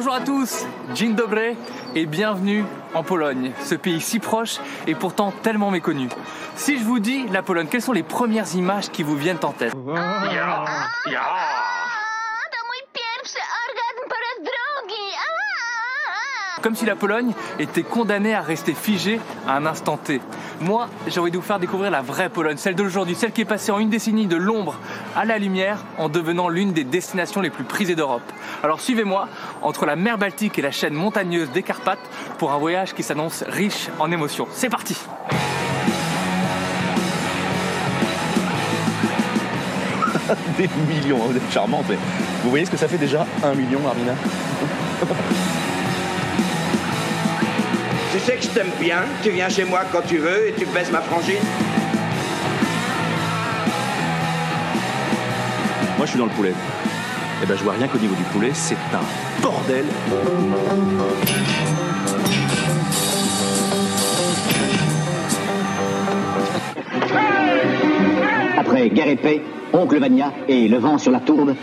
Bonjour à tous, Dzień dobry et bienvenue en Pologne, ce pays si proche et pourtant tellement méconnu. Si je vous dis la Pologne, quelles sont les premières images qui vous viennent en tête? To mój pierwszy orgazm po raz drugi. A! Comme si la Pologne était condamnée à rester figée à un instant T. Moi, j'ai envie de vous faire découvrir la vraie Pologne, celle d'aujourd'hui, celle qui est passée en une décennie de l'ombre à la lumière en devenant l'une des destinations les plus prisées d'Europe. Alors suivez-moi entre la mer Baltique et la chaîne montagneuse des Carpates pour un voyage qui s'annonce riche en émotions. C'est parti Des millions, vous êtes charmante. mais Vous voyez ce que ça fait déjà Un million, Armina Tu sais que je t'aime bien, tu viens chez moi quand tu veux et tu baisses ma frangine. Moi, je suis dans le poulet. Eh ben, je vois rien qu'au niveau du poulet, c'est un bordel. Après Guerre et Paix, Oncle Vania et Le vent sur la tourbe,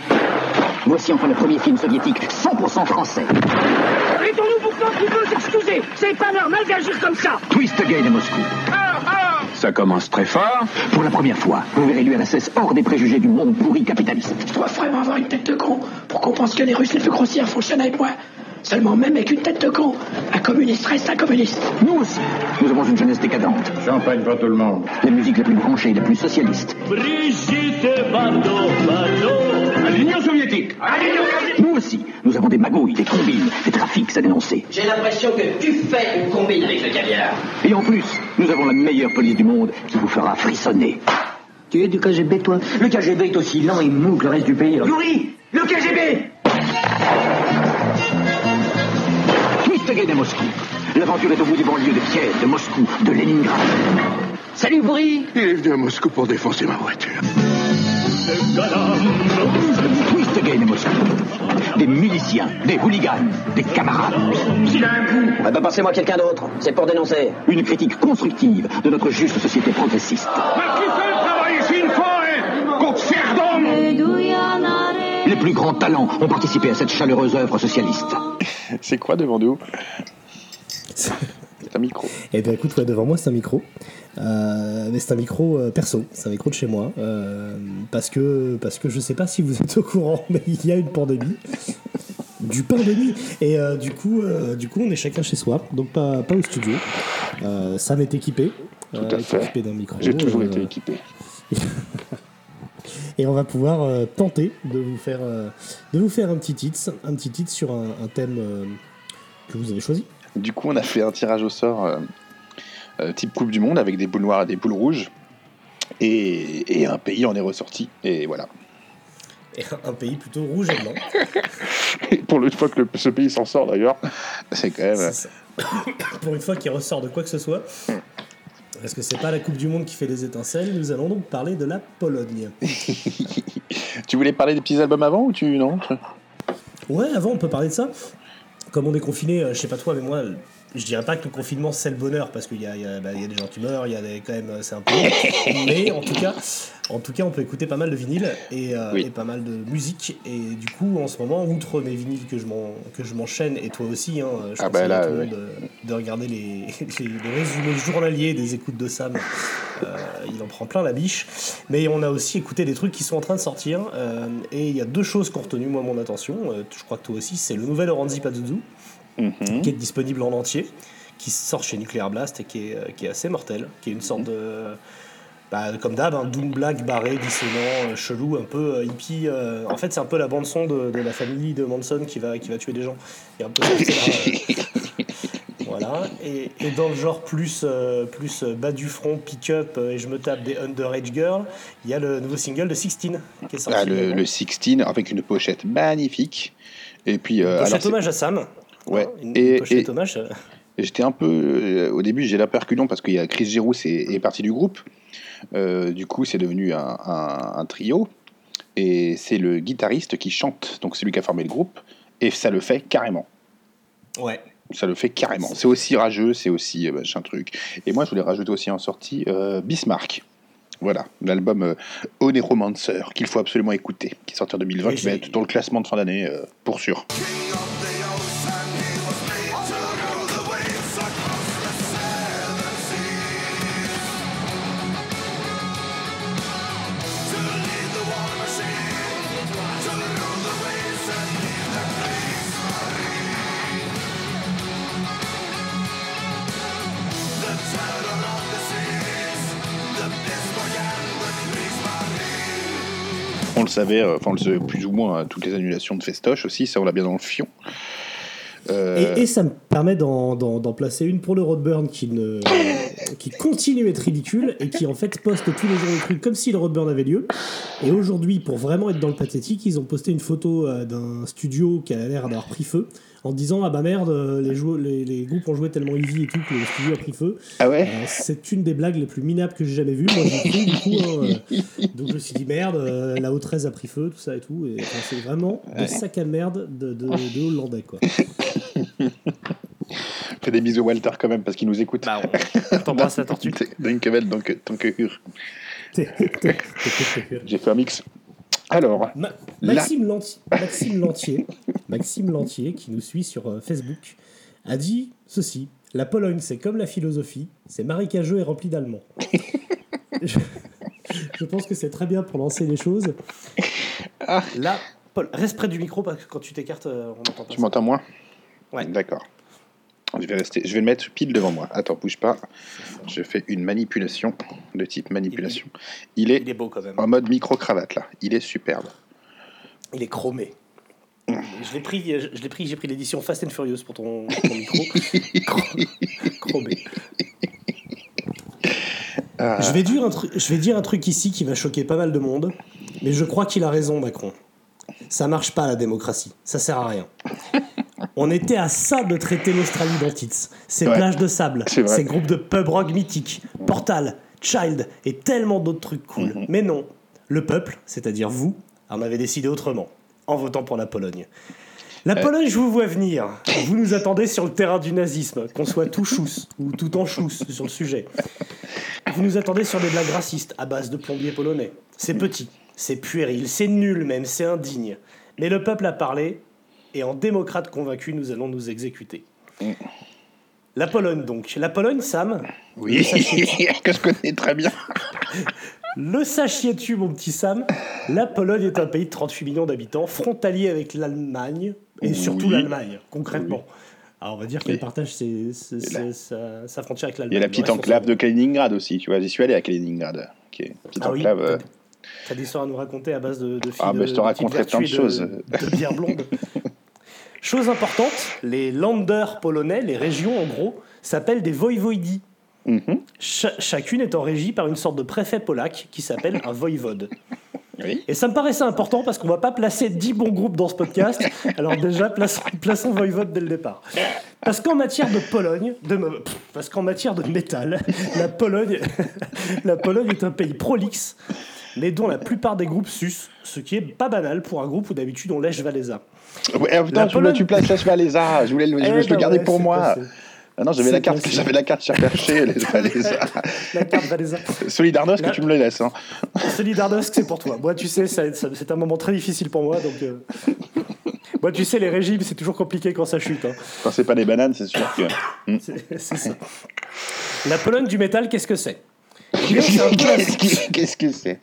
voici enfin le premier film soviétique 100% français. Qu'il veut s'excuser C'est pas normal d'agir comme ça Twist Gay de Moscou. Ça commence très fort. Pour la première fois, vous verrez l'URSS hors des préjugés du monde pourri capitaliste. Je dois vraiment avoir une tête de con pour qu'on pense que les Russes les plus grossières fonctionnent avec moi. Seulement même avec une tête de con, un communiste reste un communiste. Nous aussi, nous avons une jeunesse décadente. Champagne pour tout le monde. Les musiques les plus branchées, les plus socialistes. À l'Union soviétique. Nous aussi, nous avons des magouilles, des combines, des trafics à dénoncer. J'ai l'impression que tu fais une combine avec le caviar. Et en plus, nous avons la meilleure police du monde qui vous fera frissonner. Tu es du KGB, toi? Le KGB est aussi lent et mou que le reste du pays. Yuri Le KGB de Moscou. L'aventure est au bout des banlieues de Kiev, de Moscou, de Leningrad. Salut, Bourri Il est venu à Moscou pour défoncer ma voiture. Twist de Moscou. Des miliciens, des hooligans, des camarades. On va pas passer moi quelqu'un d'autre. C'est pour dénoncer. Une critique constructive de notre juste société progressiste. Les plus grands talents ont participé à cette chaleureuse œuvre socialiste. C'est quoi devant nous C'est un micro. Eh bien écoute, ouais, devant moi c'est un micro. Euh, mais c'est un micro euh, perso, c'est un micro de chez moi. euh, parce, que, parce que je sais pas si vous êtes au courant, mais il y a une pandémie. Du pandémie Et euh, du, coup, euh, du coup, on est chacun chez soi, donc pas, pas au studio. Euh, Sam est équipé. Tout à fait. équipé d'un micro. J'ai toujours euh, été équipé. Et on va pouvoir euh, tenter de vous faire, euh, de vous faire un petit titre, un petit titre sur un, un thème euh, que vous avez choisi. Du coup, on a fait un tirage au sort type Coupe du Monde avec des boules noires et des boules rouges. Et, et un pays en est ressorti. Et voilà. Et un pays plutôt rouge et blanc. Et pour une fois que le- ce pays s'en sort d'ailleurs, c'est quand même. Pour une fois qu'il ressort de quoi que ce soit. Parce que c'est pas la Coupe du Monde qui fait des étincelles, nous allons donc parler de la Pologne. Tu voulais parler des petits albums avant ou tu. Non? Ouais, avant on peut parler de ça. Comme on est confiné, euh, je sais pas toi, mais moi, je dirais pas que le confinement c'est le bonheur parce qu'il y a, y, bah, il y a des gens qui meurent, il y a des, quand même, euh, c'est un peu. mais en tout cas, en tout cas, on peut écouter pas mal de vinyles et, euh, Oui. et pas mal de musique. Et du coup, en ce moment, outre mes vinyles que je m'en- que je m'enchaîne et toi aussi, hein, je Ah bah là, tout le monde de, de regarder les, les, les résumés journaliers des écoutes de Sam. Euh, il en prend plein la biche. Mais on a aussi écouté des trucs qui sont en train de sortir. euh, et il y a deux choses qui ont retenu moi mon attention. euh, je crois que toi aussi, c'est le nouvel Oranzi Pazuzu Mhm. qui est disponible en entier, qui sort chez Nuclear Blast et qui est, euh, qui est assez mortel, qui est une sorte de. bah, comme d'hab, un doom black barré, dissonant, euh, chelou, un peu euh, hippie. en fait, c'est un peu la bande-son de, de la famille de Manson qui va, qui va tuer des gens. Un peu euh, Voilà. Et, et dans le genre plus, plus bas du front, pick-up, et je me tape des underage girls, il y a le nouveau single de Sixteen qui est sorti. Ah, le, le 16 avec une pochette magnifique. Et puis. euh, alors, hommage à Sam. Ouais. Hein, Une, Et- une pochette et- hommage. euh, Et J'étais un peu. euh, au début, j'ai la parce qu'il y a Chris Giroux est, est parti du groupe. Euh, du coup, c'est devenu un, un- un trio. Et c'est le guitariste qui chante. Donc, c'est lui qui a formé le groupe. Et ça le fait carrément. Ouais. Ça le fait carrément. C'est aussi rageux, c'est aussi euh, machin truc. Et moi, je voulais rajouter aussi en sortie euh, Bismarck. Voilà, l'album euh, Oneromancer qu'il faut absolument écouter, qui est sorti en 2020, Et qui va être dans le classement de fin d'année, euh, pour sûr. Savait, euh, enfin on le savait plus ou moins, hein, toutes les annulations de Festoche aussi, ça on l'a bien dans le fion. Euh, Et, et ça me permet d'en placer une pour le Roadburn qui, ne, qui continue à être ridicule et qui en fait poste tous les jours des trucs comme si le Roadburn avait lieu. Et aujourd'hui, pour vraiment être dans le pathétique, ils ont posté une photo euh, d'un studio qui a l'air d'avoir pris feu en disant Ah bah merde, euh, les, les, les groupes ont joué tellement easy et tout que le studio a pris feu. Ah ouais Euh, C'est une des blagues les plus minables que j'ai jamais vues. Moi, j'ai pris, du coup. hein, euh, donc je me suis dit merde, euh, la O13 a pris feu, tout ça et tout. Et enfin, c'est vraiment Ouais. des sacs à merde de, de, de Hollandais quoi. Des bisous Walter quand même parce qu'il nous écoute. Bah, on t'embrasse la tortue. Dankjewel, donc tant que hur. J'ai fait un mix. Alors, Ma- Maxime, Lanti- Maxime Lantier, Maxime Lantier, qui nous suit sur euh, Facebook, a dit ceci La Pologne, c'est comme la philosophie, c'est marécageux et rempli d'Allemands. je, je pense que c'est très bien pour lancer les choses. Ah. Là, Paul, reste près du micro parce que quand tu t'écartes, euh, on entend pas. tu m'entends moins? Ouais. D'accord. Je vais, rester, je vais le mettre pile devant moi. Attends, bouge pas. Je fais une manipulation de type manipulation. Il est, Il est beau quand même. en mode micro-cravate là. Il est superbe. Il est chromé. Je l'ai pris, je, l'ai pris, j'ai pris l'édition Fast and Furious pour ton, ton micro. Chro- chromé. Ah, Je vais, dire un truc, je vais dire un truc ici qui va choquer pas mal de monde, mais je crois qu'il a raison, Macron. Ça marche pas la démocratie, ça sert à rien. On était à ça de traiter l'Australie d'Antitz. Ces Ouais. plages de sable, ces groupes de pub rock mythiques, Portal, Child et tellement d'autres trucs cool. Mhm. Mais non, le peuple, c'est-à-dire vous, en avait décidé autrement, en votant pour la Pologne. La Pologne, je vous vois venir. Vous nous attendez sur le terrain du nazisme, qu'on soit tout chousse ou tout en chousse sur le sujet. Vous nous attendez sur des blagues racistes à base de plombiers polonais. C'est petit, c'est puéril, c'est nul même, c'est indigne. Mais le peuple a parlé, et en démocrate convaincu, nous allons nous exécuter. La Pologne donc. La Pologne, Sam, oui, que je connais très bien. le sachiez-tu, mon petit Sam, la Pologne est un pays de 38 millions d'habitants, frontalier avec l'Allemagne, et surtout l'Allemagne, concrètement. Alors on va dire qu'elle Oui. partage ses- ses- Et là- ses- sa, sa frontière avec l'Allemagne. Il y a la petite enclave de Kaliningrad aussi, tu vois. J'y suis allé à Kaliningrad. Qui petite Ah enclave. euh, T'as des histoires à nous raconter à base de, de filles Ah, de, bah, je te de raconterai plein de choses. De, bière blonde. Chose importante, les landers polonais, les régions en gros, s'appellent des voïvodis. mhm. Cha- chacune étant régie par une sorte de préfet polac qui s'appelle un voïvode. Oui. Et ça me paraissait important parce qu'on va pas placer 10 bons groupes dans ce podcast. Alors déjà, plaçons, plaçons voïvode dès le départ. Parce qu'en matière de Pologne, de, pff, parce qu'en matière de métal, la Pologne, la Pologne est un pays prolixe, mais dont la plupart des groupes sucent, ce qui est pas banal pour un groupe où d'habitude on lèche Valéza. Ouais, putain, tu, places la Chevaléza. Je voulais le, je Eh voulais le garder pour moi. Ah non, j'avais la carte, j'avais la carte cherchée, les Valéza. La carte Valéza. Que tu me le laisses. Hein. Solidarnosc, c'est pour toi. Moi, tu sais, c'est un moment très difficile pour moi, donc. euh, Moi, tu sais, les régimes, c'est toujours compliqué quand ça chute. hein. Quand c'est pas des bananes, c'est sûr que. C'est ça. La Pologne du métal, qu'est-ce que c'est? Bien, c'est? un peu la- Qu'est-ce que c'est?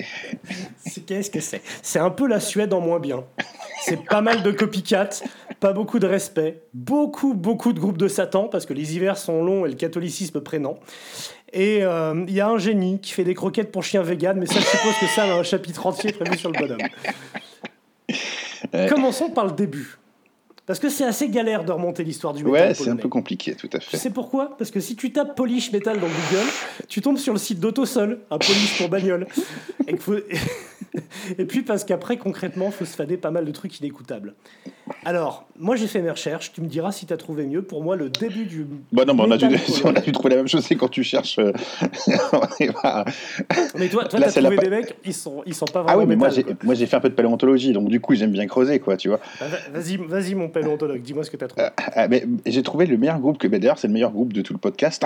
C'est- Qu'est-ce que c'est? C'est un peu la Suède en moins bien. C'est pas mal de copycat, pas beaucoup de respect, beaucoup, beaucoup de groupes de Satan, parce que les hivers sont longs et le catholicisme prénant. Et euh, il y a un génie qui fait des croquettes pour chiens vegan, mais ça, je suppose que ça a un chapitre entier prévu sur le bonhomme. Ouais. Commençons par le début. Parce que c'est assez galère de remonter l'histoire du métal Ouais, c'est un peu compliqué, tout à Tu fait. sais pourquoi? Parce que si tu tapes Polish Metal dans Google, tu tombes sur le site d'Autosol, un Polish pour bagnole. Et, qu'il faut- Et puis parce qu'après, concrètement, il faut se fader pas mal de trucs inécoutables. Alors, moi j'ai fait mes recherches, tu me diras si tu as trouvé mieux. Pour moi, le début du. Bon, non, mais on a, dû, métal on a polonais- dû trouver la même chose, c'est quand tu cherches. euh, Mais toi, toi Là, t'as la trouvé pa- des mecs, ils sont, ils sont pas Ah vraiment oui, mais moi métal, moi j'ai fait un peu de paléontologie, donc du coup j'aime bien creuser, quoi, tu vois. Bah, va- Vas-y, vas-y, mon paléontologue, dis-moi ce que t'as trouvé. Ah, mais j'ai trouvé le meilleur groupe que. D'ailleurs, c'est le meilleur groupe de tout le podcast.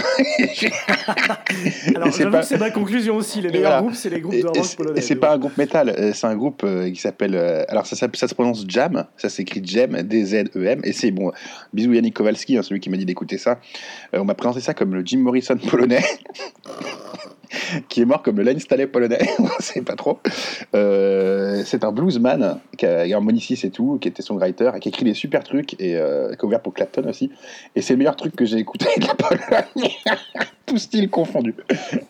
Alors, j'avoue pas- que c'est ma conclusion aussi. Les meilleurs Voilà. groupes, c'est les groupes de rock polonais. et c'est pas un groupe métal, c'est un groupe qui s'appelle. alors ça, s'appelle- ça se prononce Jam, ça s'écrit Jem, D-Z-E-M, et c'est bon. Bisous Yannick Kowalski, hein, celui qui m'a dit d'écouter ça. Euh, on m'a présenté ça comme le Jim Morrison polonais. qui est mort comme le Line Staley polonais, on sait pas trop. Euh, c'est un bluesman qui a a 6 et tout, qui était songwriter, et qui écrit des super trucs, et euh, qui a ouvert pour Clapton aussi. Et c'est le meilleur truc que j'ai écouté de la Pologne, tout style confondu.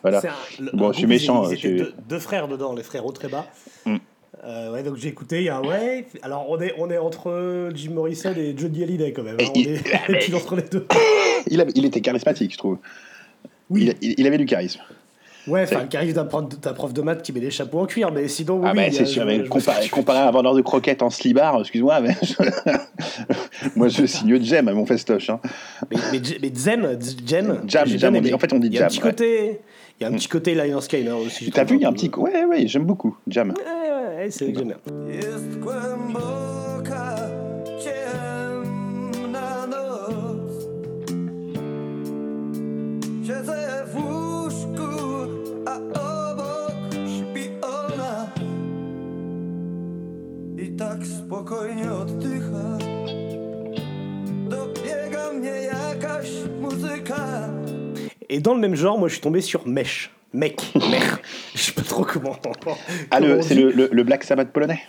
Voilà. C'est un- le- Bon, je suis méchant, Ils, je deux, deux frères dedans, les frères Autreba. Mm. Euh, ouais, donc j'ai écouté, il y a un ouais. Alors on est, on est entre Jim Morrison et Johnny Hallyday quand même. hein. On il- est entre les deux. Il, avait- il était charismatique, je trouve. Oui. Il, avait du charisme. Ouais, enfin, le charisme d'un prof, de maths qui met des chapeaux en cuir, mais sinon, ah oui. bah c'est je- sûr, mais je- comparé, comparé à un vendeur de croquettes en slibard, excuse-moi, mais moi je signe Jem à mon festoche. Hein. Mais, mais, mais Zem, Jem, Jam, Jam, on dit- en fait, on dit Il y a un Jam, petit ouais. côté, il y a un petit côté Lion Skyner aussi. je T'as vu, il y a un petit. Ouais, ouais, j'aime beaucoup, Jam. Ouais, ouais, c'est que j'aime Et dans le même genre, moi je suis tombé sur Mesh. Mec, mec, je sais pas trop comment. Ah, c'est le, le- le Black Sabbath polonais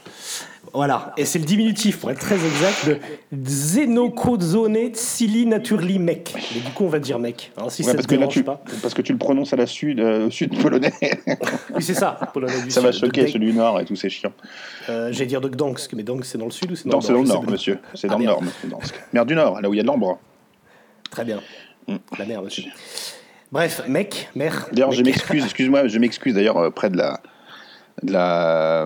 Voilà, et c'est le diminutif pour être très exact de Xenokozone Tsili Naturli Mec. Mais du coup, on va dire mec. Alors, si Ouais, ça parce, te que là, tu, pas. parce que tu le prononces à la sud, euh, au sud polonais. Oui, c'est ça. polonais du Ça va Sud, choquer celui du nord et tout, c'est chiant. Euh, J'allais dire de Gdansk, mais Gdansk c'est dans le sud ou c'est dans, Non, c'est dans le nord, monsieur. C'est Ah, dans le nord, monsieur Gdansk. Mer du Nord, là où il y a de l'ambre. Très bien. Mm. La merde aussi. Bref, mec, mère. D'ailleurs, je m'excuse, excuse-moi, je m'excuse d'ailleurs euh, près de la, de la,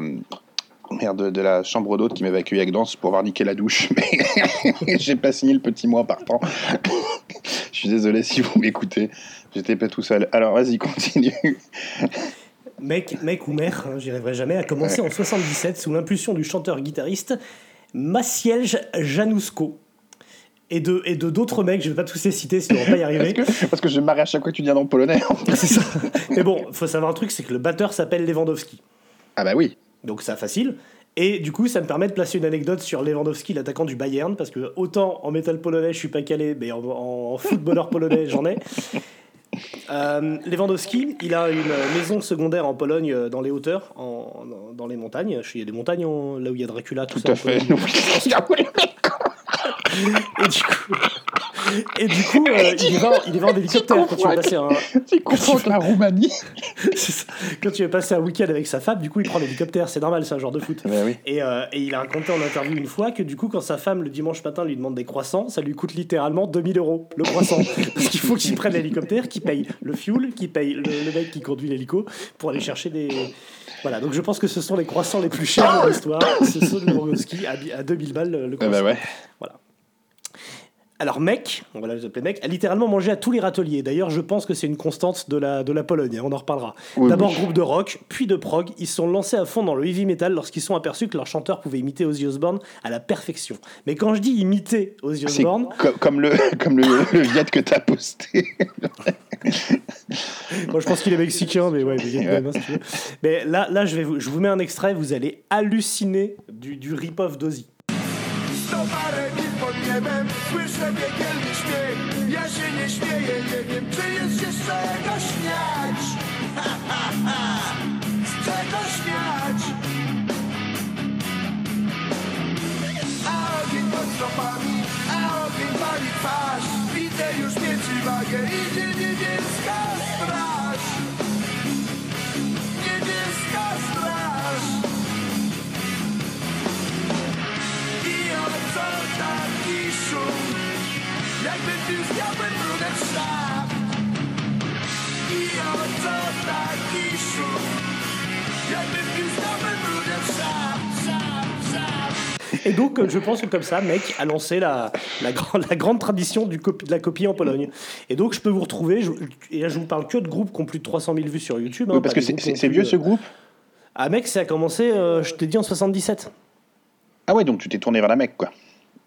merde, de la chambre d'hôte qui m'avait accueilli à Gdansk pour voir niquer la douche, mais j'ai pas signé le petit mois partant. je suis désolé si vous m'écoutez, j'étais pas tout seul. Alors, vas-y, continue. Mec, mec ou mère, hein, j'y arriverai jamais, a commencé en 77 sous l'impulsion du chanteur-guitariste Maciej Januszko. Et de et de d'autres mecs, je vais pas tous les citer sinon on va pas y arriver. Parce que, parce que je me marre à chaque fois que tu dis un nom polonais. C'est ça. Mais bon, faut savoir un truc, c'est que le batteur s'appelle Lewandowski. ah bah oui. Donc ça facile. Et du coup, ça me permet de placer une anecdote sur Lewandowski, l'attaquant du Bayern, parce que autant en métal polonais, je suis pas calé, mais en, en footballeur polonais, j'en ai. Euh, Lewandowski, il a une maison secondaire en Pologne, euh, dans les hauteurs, en, dans- les montagnes. Il y a des montagnes en- là où il y a Dracula, tout, Tout ça. à fait. Et du coup, et du coup euh, il, va, il va en hélicoptère quand tu vas passer un, Tu comprends que la Roumanie ça. Quand tu veux passer un week-end avec sa femme, du coup, il prend l'hélicoptère. C'est normal, c'est un genre de foot. Oui. Et, euh, et il a raconté en interview une fois que du coup, quand sa femme le dimanche matin lui demande des croissants, ça lui coûte littéralement 2000 euros le croissant. Parce qu'il faut qu'il prenne l'hélicoptère, qu'il paye le fuel, qu'il paye le, le mec qui conduit l'hélico pour aller chercher des. Voilà, donc je pense que ce sont les croissants les plus chers de l'histoire. Ce sont de Lewandowski à, à 2000 balles le le Ah croissant. bah ouais. Voilà. Alors, mec, on va l'appeler mec, a littéralement mangé à tous les râteliers. D'ailleurs, je pense que c'est une constante de la, de la Pologne, hein, on en reparlera. Oui, D'abord, oui. groupe de rock, puis de prog. Ils sont lancés à fond dans le heavy metal lorsqu'ils sont aperçus que leur chanteur pouvait imiter Ozzy Osbourne à la perfection. Mais quand je dis imiter Ozzy Osbourne, co- comme le, comme le, le Viet que t'as posté. moi je pense qu'il est mexicain, mais ouais, mais, hein, si tu veux. mais là, là je, vais vous, je vous mets un extrait, vous allez halluciner du, du rip-off d'Ozzy. Pod niebem Słyszę piekielny śmiech. Ja się nie śmieję, nie wiem czy jest się z czego śmiać Z czego śmiać. A ogień pod stopami A ogień pali twarz. Widzę już mieci wagę Idzie niebieska straż. Niebieska straż Jakby brudem I o co Jakby brudem Et donc, je pense que comme ça, mec, a lancé la, la, grand- la grande tradition du de la copie en Pologne. Et donc, je peux vous retrouver, je, et là, je vous parle que de groupes qui ont plus de 300 000 vues sur YouTube. hein, Oui, parce que c'est- vieux ce groupe? Ah, mec, ça a commencé, euh, je t'ai dit, en 77. Ah ouais, donc tu t'es tourné vers la Mecque, quoi.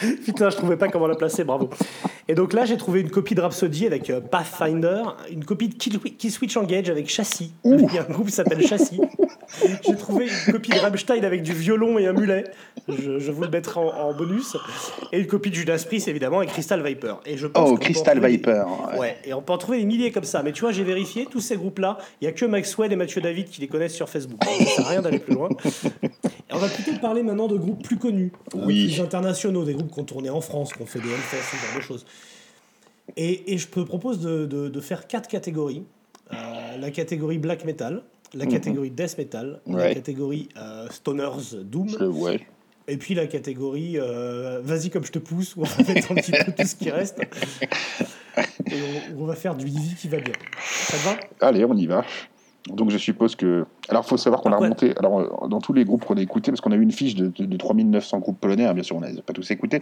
Putain, je trouvais pas comment la placer, bravo. Et donc là, j'ai trouvé une copie de Rhapsody avec euh, Pathfinder, une copie de Kill, Kill Switch Engage avec Châssis. Il y a un groupe qui s'appelle Châssis. J'ai trouvé une copie de Rammstein avec du violon et un mulet. Je, je vous le mettrai en, en bonus. Et une copie de Judas Priest, évidemment, avec Crystal Viper. Et je pense Oh, Crystal des- Viper. ouais. Et on peut en trouver des milliers comme ça. Mais tu vois, j'ai vérifié, tous ces groupes-là, il n'y a que Maxwell et Mathieu David qui les connaissent sur Facebook. Ça sert à rien d'aller plus loin. Et on va plutôt parler maintenant de groupes plus connus, Oui. plus internationaux, des groupes qui ont tourné en France, qui ont fait des Hellfest, ce genre de choses. Et, et je te propose de, de- de faire quatre catégories. Euh, la catégorie black metal, la Mhm. catégorie death metal, la catégorie euh, stoners doom, Je- ouais. et puis la catégorie euh, vas-y comme je te pousse, où on va mettre un petit peu tout ce qui reste. Et on, on va faire du easy qui va bien. Ça te va? Allez, on y va. Donc je suppose que. Alors il faut savoir qu'on a Après- remonté. Alors euh, dans tous les groupes qu'on a écoutés, parce qu'on a eu une fiche de, de, de 3900 groupes polonais, hein, bien sûr on ne les a pas tous écoutés,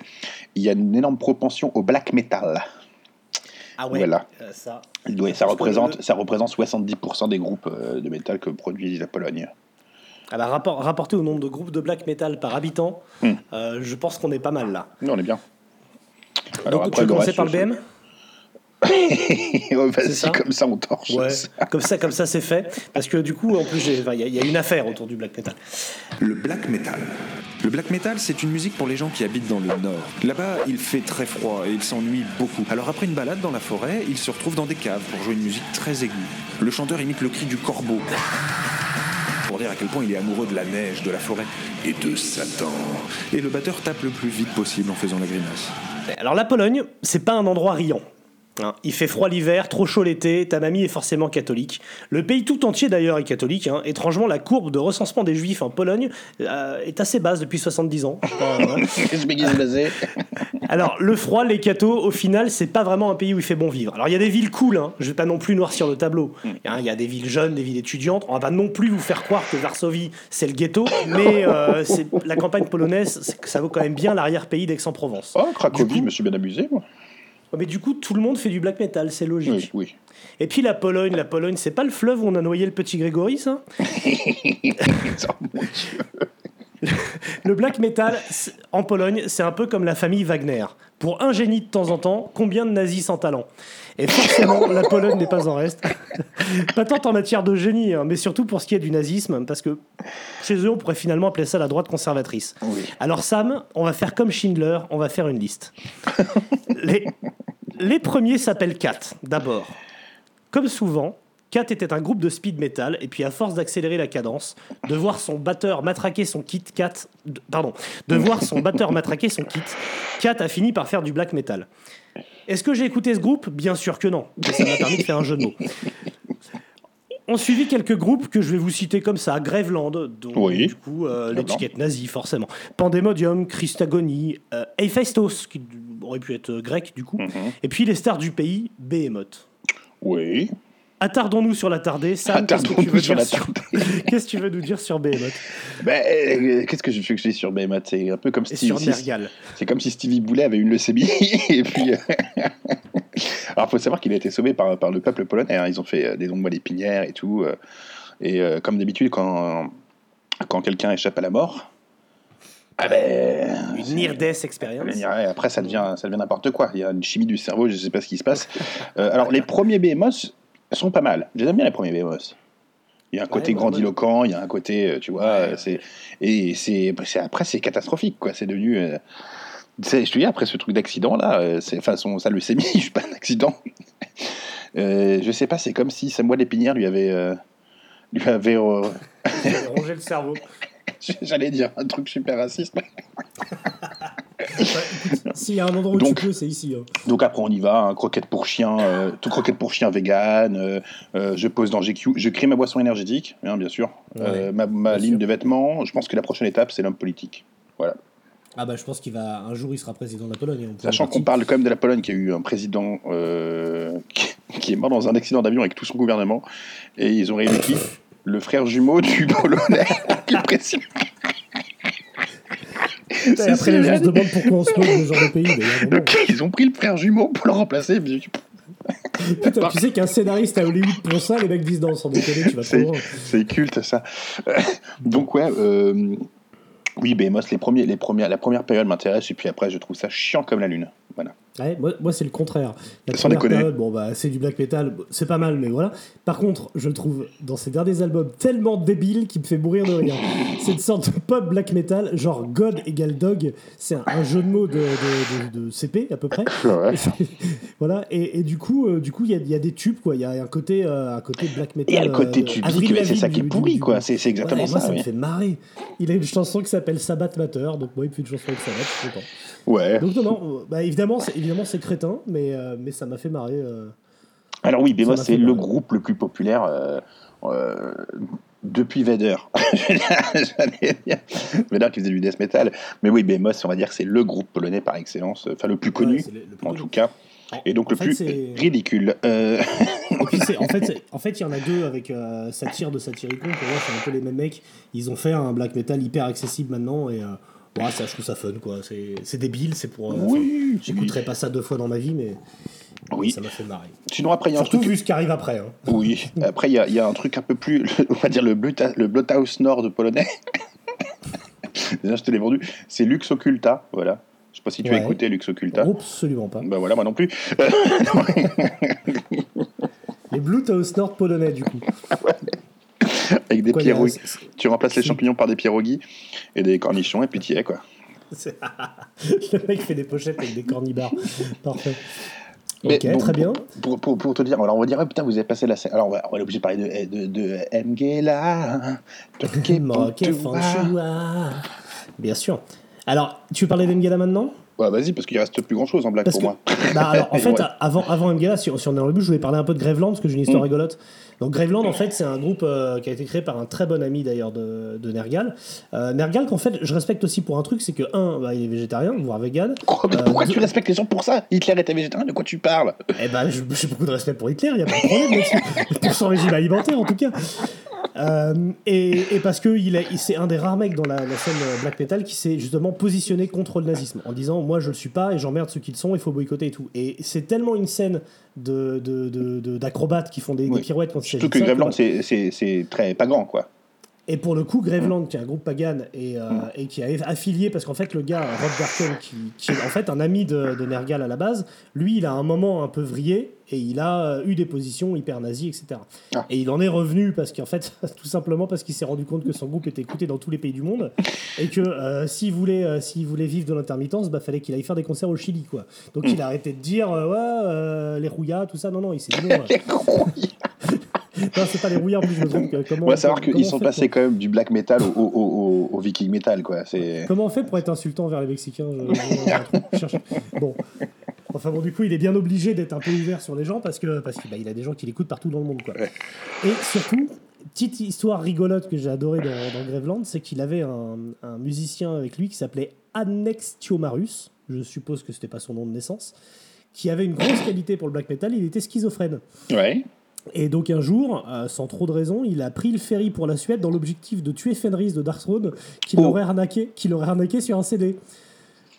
il y a une énorme propension au black metal. Ah ouais, Voilà. euh, ça. Ouais, ça, représente, ça représente 70% des groupes euh, de métal que produit la Pologne. Ah bah, rapport, rapporté au nombre de groupes de black metal par habitant, Hmm. euh, je pense qu'on est pas mal là. Non, on est bien. Donc tu veux commencer par le BM Vas-y, comme ça on torche. Ouais, comme ça, comme ça c'est fait. Parce que du coup, en plus, il y, y a une affaire autour du black metal. Le black metal. Le black metal, c'est une musique pour les gens qui habitent dans le nord. Là-bas, il fait très froid et ils s'ennuient beaucoup. Alors après une balade dans la forêt, ils se retrouvent dans des caves pour jouer une musique très aiguë. Le chanteur imite le cri du corbeau. Pour dire à quel point il est amoureux de la neige, de la forêt et de Satan. Et le batteur tape le plus vite possible en faisant la grimace. Alors la Pologne, c'est pas un endroit riant. Hein, il fait froid l'hiver, trop chaud l'été, ta mamie est forcément catholique. Le pays tout entier d'ailleurs est catholique. hein. Étrangement, la courbe de recensement des juifs en Pologne euh, est assez basse depuis 70 ans. Je. Alors, le froid, les cathos, au final, c'est pas vraiment un pays où il fait bon vivre. Alors, il y a des villes cool, hein. je vais pas non plus noircir le tableau. Il y a des villes jeunes, des villes étudiantes. On va pas non plus vous faire croire que Varsovie, c'est le ghetto, mais euh, la campagne polonaise, ça vaut quand même bien l'arrière-pays d'Aix-en-Provence. Oh, Cracovie, je me suis bien amusé, moi. Mais du coup, tout le monde fait du black metal, c'est logique. Oui, oui. Et puis la Pologne, la Pologne, c'est pas le fleuve où on a noyé le petit Grégory, ça? Le black metal en Pologne, c'est un peu comme la famille Wagner. Pour un génie de temps en temps, combien de nazis sans talent? Et forcément, la Pologne n'est pas en reste. pas tant en matière de génie, hein, mais surtout pour ce qui est du nazisme, parce que chez eux, on pourrait finalement appeler ça la droite conservatrice. Alors Sam, on va faire comme Schindler, on va faire une liste. les, les premiers s'appellent Cat, d'abord. Comme souvent, Cat était un groupe de speed metal, et puis à force d'accélérer la cadence, de voir son batteur matraquer son kit, de- pardon, de voir son batteur matraquer son kit, Cat a fini par faire du black metal. Est-ce que j'ai écouté ce groupe? Bien sûr que non, mais ça m'a permis de faire un jeu de mots. On suivi quelques groupes que je vais vous citer comme ça. Graveland, dont Oui. du coup euh, l'étiquette nazie forcément. Pandemodium, Christagonie, euh, Hephaestos, qui aurait pu être euh, grec du coup. Et puis les stars du pays, Behemoth. Oui. Attardons-nous sur l'attardé. Sam, qu'est-ce que tu Attardons-nous veux sur sur... Qu'est-ce que tu veux nous dire sur Behemoth? Ben, euh, qu'est-ce que je fais que je dis sur Behemoth? C'est un peu comme Et Steve- sur si-. C'est comme si Stevie Boulet avait une leucémie et puis. euh, Alors, il faut savoir qu'il a été sauvé par, par le peuple polonais. hein. Ils ont fait euh, des dons d'épinières et tout. Et euh, comme d'habitude, quand, quand quelqu'un échappe à la mort, ah ben, Une experience. et après, ça devient, ça devient n'importe quoi. Il y a une chimie du cerveau, je ne sais pas ce qui se passe. Euh, alors, les premiers BMOS sont pas mal. Je les aime bien, les premiers BMOS. Il y a un côté Ouais, ouais, grandiloquent, il y a un côté, euh, tu vois, c'est et c'est après c'est catastrophique quoi. C'est devenu, euh, je te dis après ce truc d'accident là, euh, c'est enfin son sa leucémie, je suis pas un accident. Euh, je sais pas, c'est comme si Samuel Lépinière lui avait euh, lui avait euh, Ronger le cerveau. j'allais dire un truc super raciste. S'il y a un endroit où Donc- tu peux, c'est ici. hein. Donc après on y va, hein, croquette pour chien, euh, tout croquette pour chien vegan, euh, euh, je pose dans GQ, je crée ma boisson énergétique, hein, bien sûr, Euh, ma, ma bien ligne sûr. de vêtements, je pense que la prochaine étape c'est l'homme politique. Voilà. Ah bah je pense qu'il va un jour il sera président de la Pologne. on Sachant qu'on parle quand même de la Pologne qui a eu un président euh, qui, qui est mort dans un accident d'avion avec tout son gouvernement, et ils ont réélu qui Le frère jumeau du Polonais qui et après les gens se demandent pourquoi on se moque de ce genre de pays. Donc ils ont pris le frère jumeau pour le remplacer. mais- Putain, tu sais qu'un scénariste à Hollywood pour ça, les mecs disent non, sans déconner, tu vas trop C'est loin. c'est culte ça. Donc ouais, euh, oui, Behemoth, les premiers, les premières, la première période m'intéresse et puis après je trouve ça chiant comme la lune. Voilà. Ouais, moi, moi, c'est le contraire. La Sans déconner. période, bon bah c'est du black metal, c'est pas mal, mais voilà. Par contre, je le trouve dans ses derniers albums tellement débile qu'il me fait mourir de rire. C'est une sorte de pop black metal, genre God égale dog. C'est un, un jeu de mots de, de- de- de CP à peu près. Ouais. voilà. Et, et du coup, euh, du coup, il y, a- il y a des tubes quoi. Il y a un côté, euh, un côté black metal. Il y a le côté euh, tubique, c'est ça qui est pourri, quoi. C'est- exactement Ouais, moi, ça, ça oui. me fait marrer. Il a une chanson qui s'appelle Sabbath Matter, donc moi il me fait une chanson avec Sabbath, je suis content. Ouais. Donc non, non, euh, bah, évidemment, c'est, évidemment c'est crétin, mais, euh, mais ça m'a fait marrer. euh. Alors oui, Behemoth, m'a c'est le groupe le plus populaire euh, depuis Vader. Vader qui faisait du death metal. Mais oui, Behemoth, on va dire que c'est le groupe polonais par excellence, enfin le plus connu, Ouais, c'est le- le plus en connu. tout cas, et donc en le fait, plus c'est- ridicule. Euh, Et puis c'est- en fait, en fait, il y en a deux avec euh, Satire de Satyricon. Pour moi, c'est un peu les mêmes mecs. Ils ont fait un black metal hyper accessible maintenant et euh, ouais, ça, je trouve ça fun quoi. C'est débile, c'est pour. euh, Oui, enfin, J'écouterai pas ça deux fois dans ma vie, mais Oui. ça m'a fait marrer. Sinon, après, il y a un Surtout truc. vu ce qui arrive après. hein. Oui, après, il y, y a un truc un peu plus, on va dire le, Bluta- le Bloodhouse Nord polonais. Déjà, je te l'ai vendu. C'est Lux Occulta, voilà. Je sais pas si tu as écouté Lux Occulta. Absolument pas. Bah voilà, moi non plus. Les Blue Nord polonais du coup. Avec des pierogies. Tu remplaces les champignons par des pierogies et des cornichons et puis tu y es, quoi. Le mec fait des pochettes avec des cornibars. Parfait. Mais ok, bon, très bien. Pour, pour, pour te dire, alors on va dire, ah, putain, vous avez passé la scène. Alors on va, on va être obligé de parler de, de, de Mgela. Bien sûr. Alors, tu veux parler d'Engela maintenant? Ouais, vas-y, parce qu'il reste plus grand chose en blague Parce pour que- moi. Bah, alors, en fait, ouais. avant, avant Mgala, si, si on est dans le but, je voulais parler un peu de Graveland parce que j'ai une histoire Mm. rigolote. Donc, Graveland, en fait, c'est un groupe euh, qui a été créé par un très bon ami d'ailleurs de, de Nergal. Euh, Nergal, qu'en fait, je respecte aussi pour un truc, c'est que, un, bah, il est végétarien, voire vegan. Quoi, mais Euh, pourquoi deux- tu respectes les gens pour ça? Hitler était végétarien, de quoi tu parles? Eh ben, j'ai beaucoup de respect pour Hitler, il n'y a pas de problème là-dessus. pour son régime alimentaire, en tout cas. Euh, et, et parce que il est, il- c'est un des rares mecs dans la, la scène euh, black metal qui s'est justement positionné contre le nazisme en disant moi je le suis pas et j'emmerde ceux qui le sont, il faut boycotter et tout. Et c'est tellement une scène de, de, de- de- d'acrobates qui font des, des Oui. pirouettes quand Surtout Graveland, que- c'est- c'est c'est très pas grand, quoi. Et pour le coup, Graveland, qui est un groupe pagan et, euh, et qui a affilié, parce qu'en fait, le gars, Rob Darken, qui, qui est en fait un ami de, de Nergal à la base, lui, il a un moment un peu vrillé et il a euh, eu des positions hyper nazies, etc. Ah. Et il en est revenu parce qu'en fait, tout simplement parce qu'il s'est rendu compte que son groupe était écouté dans tous les pays du monde et que euh, s'il voulait, euh, s'il voulait vivre de l'intermittence, bah fallait qu'il aille faire des concerts au Chili, quoi. Donc il a arrêté de dire euh, ouais, les rouillas, tout ça. Non, non, il s'est dit non. euh, non, c'est pas les rouillards, plus je me trompe. Comment, On va savoir qu'ils on sont passés quand même du black metal au, au, au, au viking metal, quoi. C'est. Comment on fait pour être insultant vers les Mexicains je- Bon. Enfin bon, du coup, il est bien obligé d'être un peu ouvert sur les gens parce que parce qu'il bah, a des gens qui l'écoutent partout dans le monde, quoi. Et surtout, petite histoire rigolote que j'ai adorée dans, dans Graveland, c'est qu'il avait un, un musicien avec lui qui s'appelait Annextiomarus. Je suppose que c'était pas son nom de naissance. Qui avait une grosse qualité pour le black metal. Il était schizophrène. Ouais. Et donc un jour, euh, sans trop de raison, il a pris le ferry pour la Suède dans l'objectif de tuer Fenris de Darkthrone, qui Oh. l'aurait arnaqué, qui l'aurait arnaqué sur un CD.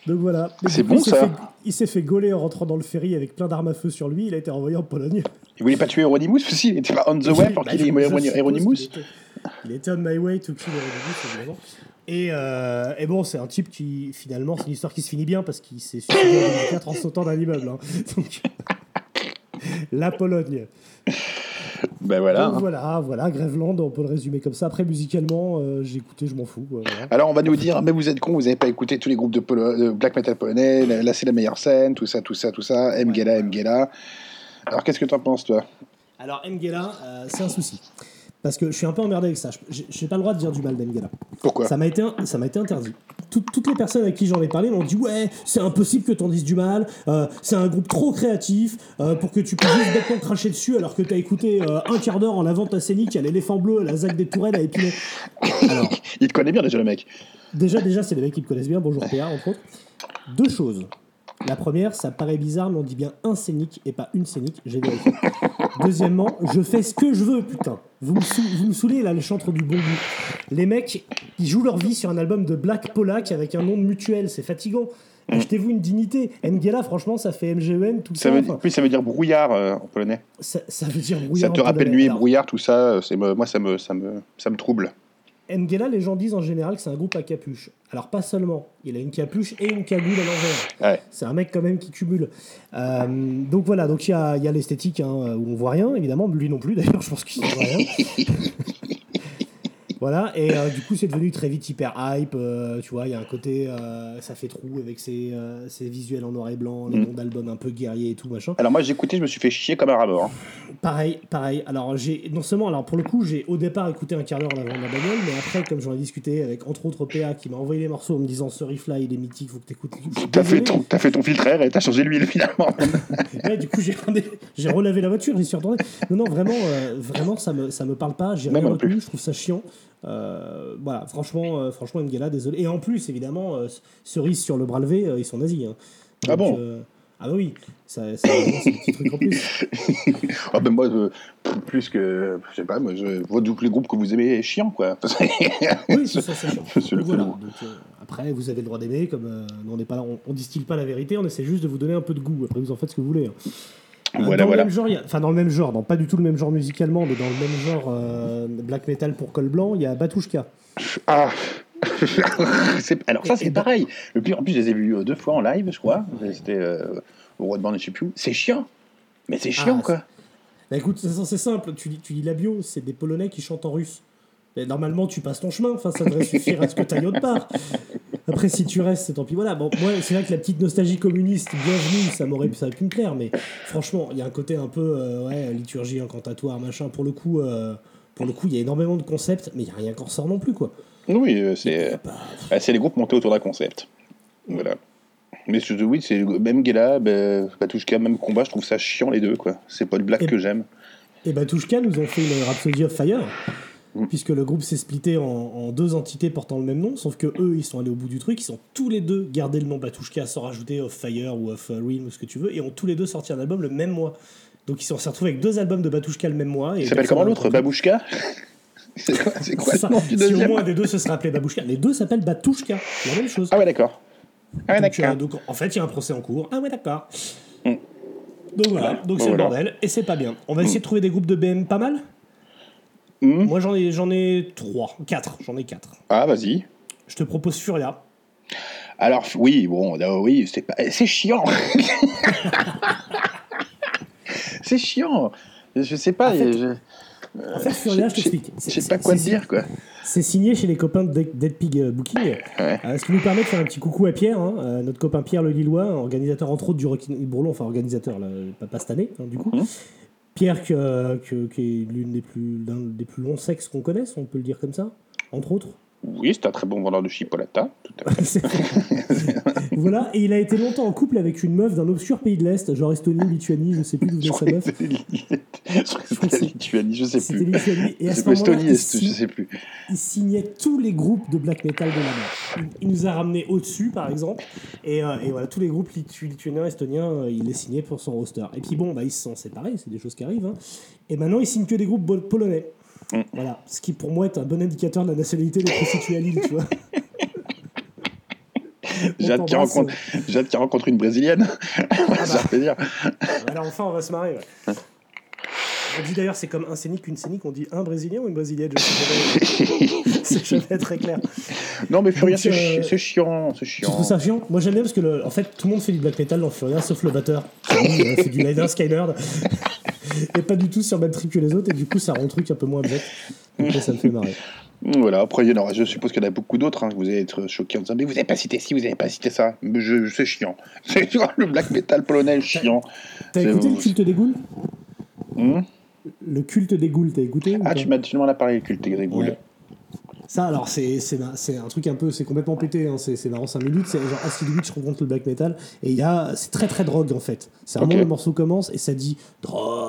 Donc voilà. C'est bon, ça. fait- il s'est fait gauler en rentrant dans le ferry avec plein d'armes à feu sur lui. Il a été renvoyé en Pologne. Il voulait pas tuer Euronymous aussi Il était pas on the way pour Bah, qu'il ait Euronymous Il était on my way to kill Euronymous, évidemment. Et, euh, et bon, c'est un type qui, finalement, c'est une histoire qui se finit bien parce qu'il s'est suicidé en 2004 en sautant d'un immeuble. hein. Donc, la Pologne. Ben voilà. Donc hein. voilà, voilà, Graveland, on peut le résumer comme ça. Après, musicalement, euh, j'ai écouté, je m'en fous. voilà. Alors on va nous dire, mais vous êtes cons, vous n'avez pas écouté tous les groupes de, polo- de black metal polonais, là, c'est la meilleure scène, tout ça, tout ça, tout ça, Mgela, Mgela. Alors qu'est-ce que t'en penses toi? Alors, Mgela, euh, c'est un souci. Parce que je suis un peu emmerdé avec ça. Je n'ai pas le droit de dire du mal d'Mgela. Pourquoi Ça m'a été, ça m'a été interdit. Tout- toutes les personnes avec qui j'en ai parlé m'ont dit Ouais, c'est impossible que t'en dises du mal. euh, c'est un groupe trop créatif euh, pour que tu puisses juste bêtement cracher dessus alors que t'as écouté euh, un quart d'heure en avant ta scénique à l'éléphant bleu, à la zague des tourelles à épiler. Alors, Il te connaît bien déjà le mec. Déjà, déjà, c'est des mecs qui me connaissent bien. Bonjour PA, entre autres. Deux choses. La première, ça paraît bizarre, mais on dit bien un scénique et pas une scénique. J'ai vérifié. Deuxièmement, je fais ce que je veux, putain. Vous me, sou- vous me saoulez, là, les chantres du bon goût. Les mecs, ils jouent leur vie sur un album de Black Polak avec un nom de mutuelle. C'est fatigant. Achetez-vous une dignité. Mgela, franchement, ça fait MGEN, tout ça. Ça veut, enfin, oui, ça veut dire brouillard euh, en polonais. ça, ça veut dire Ça brouillard te en rappelle polonais. Alors, brouillard, tout ça, euh, moi ça me, ça me, ça me trouble. Mgela, les gens disent en général que c'est un groupe à capuche. Alors pas seulement, il a une capuche et une cagoule à l'envers. Ouais. C'est un mec quand même qui cumule. Euh, donc voilà, donc il y a, il y a l'esthétique hein, où on voit rien, évidemment, lui non plus d'ailleurs, je pense qu'il voit rien. Voilà, et euh, du coup, c'est devenu très vite hyper hype. euh, tu vois, il y a un côté, euh, ça fait trou avec ses, ses visuels en noir et blanc, les Mm. noms d'albums un peu guerriers et tout, machin. Alors moi j'ai écouté, je me suis fait chier comme un rat hein. Pareil, pareil. Alors, j'ai non seulement, alors pour le coup, j'ai au départ écouté un quart d'heure en avant de la bagnole, mais après, comme j'en ai discuté avec entre autres PA qui m'a envoyé les morceaux en me disant ce riff-là, il est mythique, faut que t'écoutes. T'as fait, ton, t'as fait ton filtre air et t'as changé l'huile finalement. Ouais, du coup, j'ai relavé la voiture, j'y suis retourné. Non, non, vraiment, vraiment, ça me, ça me parle pas. J'ai rien retenu, je trouve ça chiant. Euh, voilà, franchement, euh, franchement, Ngela, désolé. Et en plus, évidemment, euh, cerise sur le bras levé, ils sont nazis. hein. Ah bon Ah bah oui, ça, ça, c'est des petits trucs en plus. Ah ben moi, euh, plus que, je sais pas, moi, je vois tous les groupes que vous aimez chiants, quoi. Oui, c'est ça, c'est chiant. Voilà, donc, euh, après, vous avez le droit d'aimer, comme euh, on n'est pas là, on, on distille pas la vérité, on essaie juste de vous donner un peu de goût. Après, vous en faites ce que vous voulez. hein. Voilà, dans voilà. Le même genre, a- enfin, dans le même genre, dans pas du tout le même genre musicalement, mais dans le même genre euh, black metal pour col blanc, il y a Batushka. Ah Alors ça c'est pareil. Le pire, en plus, je les ai vus euh, deux fois en live, je crois. C'était euh, au Roi de Bande, je sais plus où. C'est chiant. Mais c'est chiant, Ah, quoi. Bah écoute, c'est c'est simple, tu, lis- tu lis la bio, c'est des Polonais qui chantent en russe. Normalement, tu passes ton chemin, enfin, ça devrait suffire à ce que tu ailles autre part. Après, si tu restes, c'est tant pis. Voilà, bon, moi, c'est vrai que la petite nostalgie communiste, bienvenue, ça m'aurait ça aurait pu me plaire, mais franchement, il y a un côté un peu, euh, ouais, liturgie, incantatoire, machin. Pour le coup, euh, pour le coup, il y a énormément de concepts, mais il n'y a rien qui ressort non plus, quoi. Oui, euh, c'est c'est les groupes montés autour d'un concept. Voilà. Mais je- oui, c'est même Gela, bah, Batushka, même combat, je trouve ça chiant les deux, quoi. C'est pas le black que j'aime. Et Batushka nous ont fait une Rhapsody of Fire, puisque le groupe s'est splitté en, en deux entités portant le même nom, sauf que eux, ils sont allés au bout du truc, ils ont tous les deux gardé le nom Batushka sans rajouter of Fire ou of uh, Ruin ou ce que tu veux, et ont tous les deux sorti un album le même mois. Donc ils se sont retrouvés avec deux albums de Batushka le même mois. et Il s'appelle comment l'autre. Babouchka C'est quoi, ça. du Si au moins un des deux se serait appelé Babouchka, les deux s'appellent Batushka, la même chose. Ah ouais, d'accord. Ah ouais, Donc, d'accord. euh, donc, en fait, il y a un procès en cours. Ah ouais, d'accord. Mm. Donc voilà, donc Bon, c'est le bordel, et c'est pas bien. On va essayer de trouver des groupes de BM pas mal Mm. Moi j'en ai, j'en ai trois, quatre, j'en ai quatre. Ah, vas-y. Je te propose Furia. Alors, oui, bon, oui, c'est pas... c'est chiant. c'est chiant. Je sais pas. En fait- je... En fait, Furia, je t'explique. Je sais pas quoi te dire, quoi. C'est signé chez les copains de Dead- Pig euh, Booking. Ouais. Euh, ce qui nous permet de faire un petit coucou à Pierre, hein, euh, notre copain Pierre le Lillois, organisateur entre autres du Rocky Bourlon, enfin organisateur, là, pas, pas cette année, hein, du coup. Pierre, qui est l'une des plus, l'un des plus longs sexes qu'on connaisse, on peut le dire comme ça, entre autres. Oui, c'est un très bon vendeur de chipolata. Tout à fait. Voilà, et il a été longtemps en couple avec une meuf d'un obscur pays de l'Est, genre Estonie, Lituanie, je sais plus d'où venait sa meuf. C'était Lituanie, je sais C'était plus. Lituanie, et à ce Estonie, il je sais plus. il signait tous les groupes de black metal de la mer. Il, nous a ramené au-dessus, par exemple, et, euh, et voilà, tous les groupes litu- lituaniens, estoniens, euh, il les signait pour son roster. Et puis bon, bah, ils se sont séparés, c'est des choses qui arrivent. hein. Et maintenant, il signe que des groupes polonais. Mm. Voilà, ce qui pour moi est un bon indicateur de la nationalité des prostituées à Lille, tu vois. J'ai hâte qu'il t'embrasse. rencontre, qu'il rencontre une brésilienne. bah. Ça fait plaisir. Voilà, enfin, on va se marrer. ouais. On dit d'ailleurs, c'est comme un scénic, une scénic, on dit un brésilien ou une brésilienne, je sais jamais. c'est jamais très clair. Non, mais Furia, c'est euh, chi- c'est chiant. Tu chiant. trouves ça chiant? Moi j'aime bien parce que le- en fait tout le monde fait du black metal dans Furia sauf le batteur. Qui, euh, fait du Liner Skynerd. Et pas du tout sur le même trip que les autres et du coup ça rend le truc un peu moins abject. Donc ça me fait marrer. Voilà, après, il y en aura, je suppose qu'il y en a beaucoup d'autres. hein, vous allez être choqués en disant Mais vous n'avez pas cité ci, vous n'avez pas cité ça. Je, c'est chiant. C'est le black metal polonais chiant. T'as écouté le culte des ghouls? Hmm? Le culte des ghouls, t'as écouté ou ah, tu m'as tu m'en as parlé, culte des ghouls. Ouais. Ça, alors, c'est un truc un peu, c'est complètement pété, hein, c'est marrant 5 minutes, c'est genre Acid Witch rencontre le black metal, et il y a, c'est très très drogue en fait. C'est vraiment Ok. le morceau commence et ça dit drogue,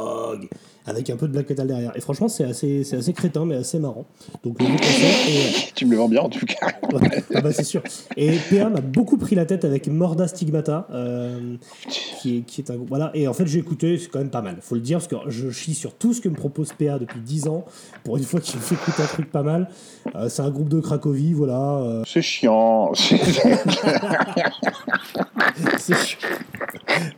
avec un peu de black metal derrière. Et franchement, c'est assez, c'est assez crétin, mais assez marrant. Donc, le et, Tu me le vends bien en tout cas. Ouais, ah bah c'est sûr. Et PA m'a beaucoup pris la tête avec Morda Stigmata, euh, qui, est, qui est un Voilà, et en fait j'ai écouté, c'est quand même pas mal, faut le dire, parce que je chie sur tout ce que me propose PA depuis 10 ans. Pour une fois qu'il me fait écouter un truc pas mal. Euh, c'est un groupe de Cracovie, voilà. euh, C'est chiant. c'est chiant.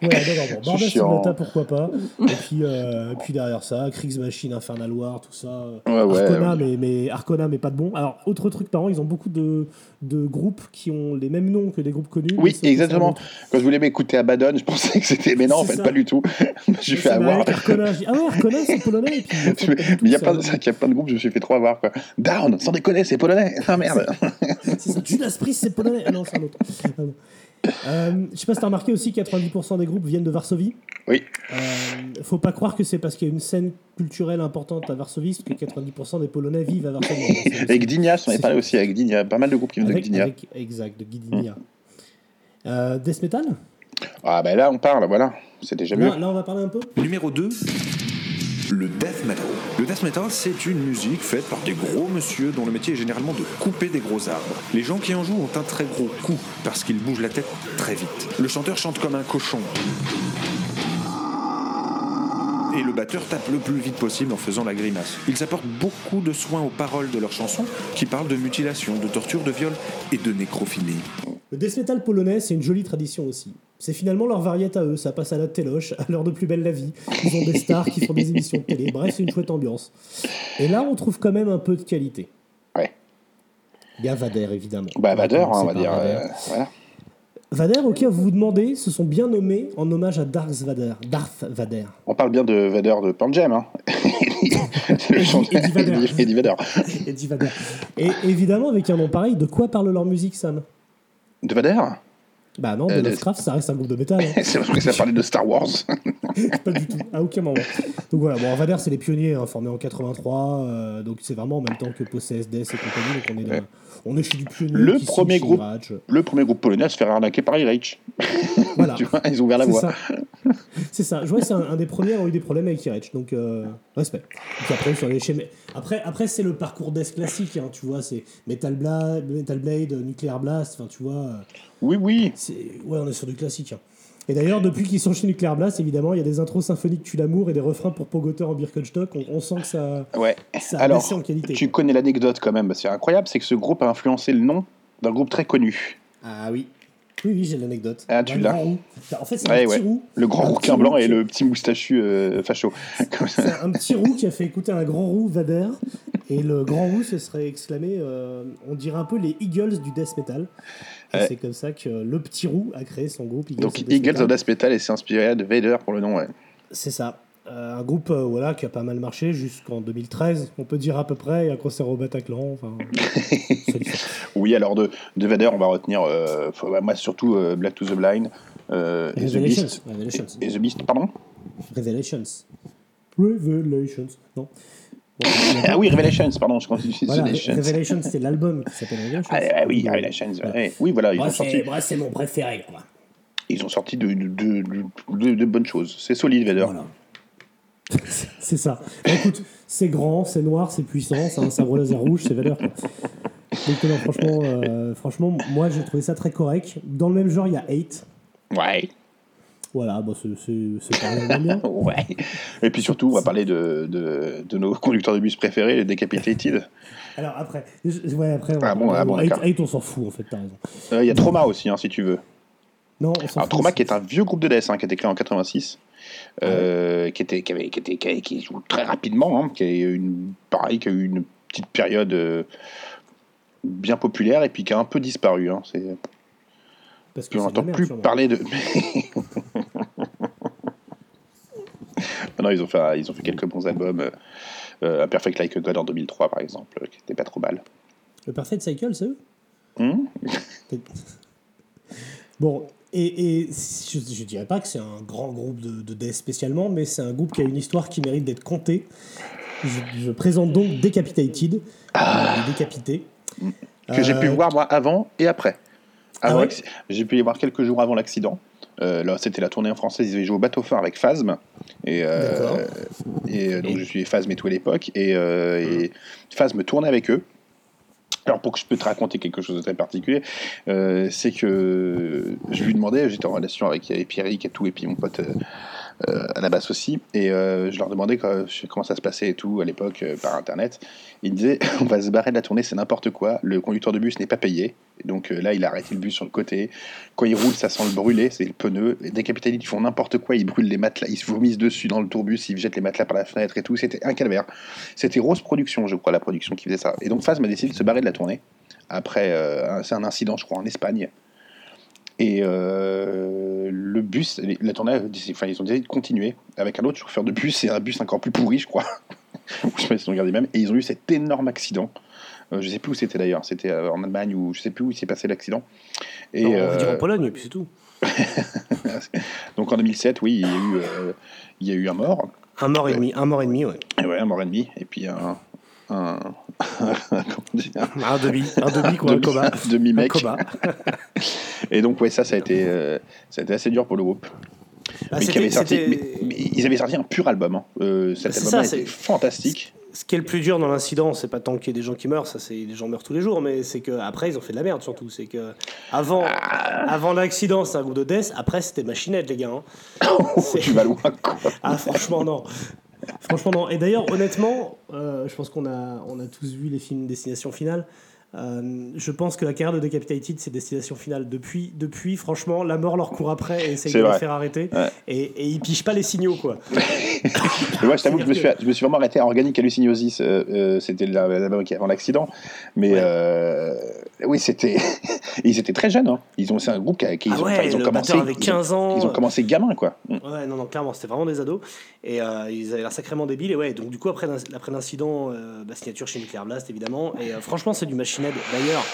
Voilà, non, non, bon, Morda. Stigmata, pourquoi pas. Et puis, euh, et puis derrière faire ça. Kriegsmachine, Infernal War, tout ça. Ouais, ouais, Arcona, ouais. Mais, mais Arcona, mais pas de bon. Alors, autre truc marrant, ils ont beaucoup de, de groupes qui ont les mêmes noms que des groupes connus. Oui, exactement. Quand je voulais m'écouter Abaddon, je pensais que c'était. Mais non, en fait, ça. pas du tout. Je fait avoir. Arcona, dis, ah ouais, Arcona, c'est polonais. Et puis, Mais il y a plein, de, c'est vrai qu'il y a plein de groupes, je me suis fait trop avoir. Quoi. Down, sans déconner, c'est polonais. Ah merde. C'est ça, Judas Priest, c'est polonais. Ah non, c'est un autre. Ah non. Euh, je sais pas si t'as remarqué aussi que 90% des groupes viennent de Varsovie. Oui. Euh, faut pas croire que c'est parce qu'il y a une scène culturelle importante à Varsovie que 90% des Polonais vivent à Varsovie. Avec Gdynia, on c'est- parlé aussi avec Gdynia. Pas mal de groupes qui viennent de Gdynia. avec- exact, de Gdynia. Euh, Death Metal? Ah ben là, on parle, voilà. C'est déjà mieux. là, là, on va parler un peu Numéro 2, le death metal. Le death metal, c'est une musique faite par des gros monsieur dont le métier est généralement de couper des gros arbres. Les gens qui en jouent ont un très gros coup parce qu'ils bougent la tête très vite. Le chanteur chante comme un cochon. Et le batteur tape le plus vite possible en faisant la grimace. Ils apportent beaucoup de soin aux paroles de leurs chansons qui parlent de mutilation, de torture, de viol et de nécrophilie. Le death metal polonais, c'est une jolie tradition aussi. C'est finalement leur variété à eux, ça passe à la téloche, à l'heure de plus belle la vie. Ils ont des stars qui font des émissions de télé, bref, c'est une chouette ambiance. Et là, on trouve quand même un peu de qualité. Ouais. Il y a Vader, évidemment. Bah, Vader, on va dire. Vader. euh, voilà. Vader, auquel vous vous demandez, se sont bien nommés en hommage à Darth Vader. Darth Vader. On parle bien de Vader de Pearl Jam. Hein. Vader. Eddie Vader. Eddie Vader. Et évidemment, avec un nom pareil, de quoi parle leur musique, Sam? De Vader? Bah non, de Euh, Lovecraft, ça reste un groupe de métal. hein. C'est parce que ça parlait de Star Wars. pas du tout, à aucun moment. Donc voilà, bon, Vader, c'est les pionniers, hein, formés en 83, euh, donc c'est vraiment en même temps que Possessed, Death et compagnie, donc on est, dans- on est chez du pionnier. Le premier, groupe, le premier groupe polonais à se faire arnaquer par Irich. Voilà. tu vois, ils ont ouvert la voie. C'est ça. Je vois, c'est un, un des premiers à avoir eu des problèmes avec Irech, donc euh, respect. Puis après, sur les schémas- Après, après c'est le parcours Death classique, hein, tu vois, c'est Metal Blade, Metal Blade, Nuclear Blast, enfin, tu vois. euh, Oui, oui. Ouais, on est sur du classique. hein. Et d'ailleurs, depuis qu'ils sont chez Nuclear Blast, évidemment, il y a des intros symphoniques tue l'amour et des refrains pour Pogoter en Birkenstock. On, on sent que ça, Ouais. ça a Alors, baissé en qualité. tu connais l'anecdote quand même. C'est incroyable, c'est que ce groupe a influencé le nom d'un groupe très connu. Ah oui. Oui, oui, j'ai l'anecdote. Ah, tu l'as. En fait, c'est Ouais, un petit ouais. roux. Le grand rouquin blanc et le petit moustachu euh, facho. C'est un petit roux qui a fait écouter un grand roux Vader. Et le grand roux se serait exclamé, euh, on dirait un peu les Eagles du death metal. Ouais. c'est comme ça que le petit roux a créé son groupe Eagles Donc Eagles Metal. of Death Metal et c'est inspiré de Vader pour le nom. Ouais. C'est ça. Euh, un groupe euh, voilà, qui a pas mal marché jusqu'en 2013, on peut dire à peu près, et un concert au Bataclan. Enfin, Oui, alors de, de Vader, on va retenir, euh, faut- bah, moi surtout Black to the Blind et The Revelations. Beast. Et The Beast, pardon? Revelations. Revelations. Non. Ah oui, Revelations, pardon, je continue. Voilà, Revelations. Revelations, c'est l'album qui s'appelle Revelations. Ah, ah oui, Revelations. ouais. Oui, voilà, ils Moi, ont sorti, c'est moi, c'est mon préféré. Quoi. ils ont sorti de, de, de, de- de bonnes choses. C'est solide, Vader. C'est ça. Bah, écoute, c'est grand, c'est noir, c'est puissant, c'est un sabre laser rouge, c'est quoi. Donc non, franchement, euh, franchement, moi j'ai trouvé ça très correct. Dans le même genre, il y a Hate. Ouais. Voilà, bah, c'est bien. ouais. Et puis surtout, on va parler de, de, de nos conducteurs de bus préférés, les Decapitated. Alors après, je- ouais, après, Ah bon, ah bon, on s'en fout en fait, t'as raison. Euh, Il y a Trauma aussi, hein, si tu veux. Non, on Alors. Trauma, qui est un vieux groupe de death, hein, qui a été créé en 86, Ah euh, qui, était, qui, avait, qui, était, qui, avait- qui joue très rapidement, hein, qui a eu une, pareil, qui a eu une petite période euh, bien populaire et puis qui a un peu disparu. Hein, c'est... Parce que on n'entend merde, plus parler de. non, ils ont, fait, ils ont fait quelques bons albums. euh, euh, Perfect Like a God en 2003, par exemple, euh, qui était pas trop mal. Le Perfect Cycle, c'est eux? Hmm? Bon, et, et je, je dirais pas que c'est un grand groupe de, de death spécialement, mais c'est un groupe qui a une histoire qui mérite d'être contée. Je, je présente donc Decapitated, euh, les décapités. que j'ai pu Euh, voir moi avant et après. Ah ouais j'ai pu les voir quelques jours avant l'accident. Euh, là, c'était la tournée en français. Ils avaient joué au bateau phare avec Phasm. Et, euh, et euh, donc, je suis Phasm et tout à l'époque. Et, euh, et Phasm tournait avec eux. Alors, pour que je peux te raconter quelque chose de très particulier, c'est que je lui demandais, j'étais en relation avec, avec Pierrick et tout, et puis mon pote à la basse aussi, et euh, je leur demandais comment ça se passait et tout à l'époque euh, par internet. Ils disaient on va se barrer de la tournée, c'est n'importe quoi, le conducteur de bus n'est pas payé, Donc euh, là, il a arrêté le bus sur le côté. Quand il roule, ça sent le brûler, c'est le pneu. Les décapitalistes, ils font n'importe quoi, ils brûlent les matelas, ils se vomissent dessus dans le tourbus, ils jettent les matelas par la fenêtre et tout. C'était un calvaire. C'était Rose Production, je crois, la production qui faisait ça. Et donc Phasm a décidé de se barrer de la tournée. Après, euh, c'est un incident, je crois, en Espagne. Et euh, le bus, la tournée, enfin, ils ont décidé de continuer avec un autre chauffeur de bus et un bus encore plus pourri, je crois. je sais pas si ils ont regardé même. Et ils ont eu cet énorme accident. Euh, je sais plus où c'était d'ailleurs. C'était euh, en Allemagne ou je sais plus où il s'est passé l'accident. Et Non, on va dire euh, en Pologne, et puis c'est tout. donc en 2007, oui, il y a eu, euh, il y a eu un mort. Un mort et demi, un mort et demi, ouais. Et ouais, un mort et demi. Et puis un. un dire Un demi, un demi, quoi, un Demi- coma. un. Et donc, ouais, ça, ça a été, euh, ça a été assez dur pour le groupe. Bah, mais, qui c'était- avait sorti, c'était- mais, mais ils avaient sorti un pur album. hein. Euh, cet Bah, ça, était c'est- fantastique. Ce qui est le plus dur dans l'incident, c'est pas tant qu'il y ait des gens qui meurent, ça c'est les gens meurent tous les jours, mais c'est que après ils ont fait de la merde surtout. C'est que avant, avant l'accident, c'est un groupe de death. Après c'était machinette les gars. hein. tu vas loin, quoi. Ah franchement non. Franchement, non. Et d'ailleurs, honnêtement, euh, je pense qu'on a, on a tous vu les films Destination Finale. Euh, je pense que la carrière de Decapitated, c'est Destination Finale. Depuis, depuis, franchement, la mort leur court après et essaye de les faire arrêter. Ouais. Et, et ils pichent pas les signaux, quoi. Moi, je t'avoue que je me, suis, je me suis vraiment arrêté à Organic Hallucinosis. euh, euh, c'était la- qui avant l'accident. Mais euh, oui, c'était. ils étaient très jeunes. hein. Ils ont, c'est un groupe qui, qui- ils, ont, ouais, enfin, ils ont le commencé. ils ont- 15 ans. Ils ont commencé gamins, quoi. Mm. Ouais, non, non, clairement, c'était vraiment des ados. Et euh, ils avaient l'air sacrément débiles. Et ouais, donc du coup, après, l'in- après l'incident, euh, bah, signature chez Nuclear Blast, évidemment. Et euh, franchement, c'est du machinette. D'ailleurs,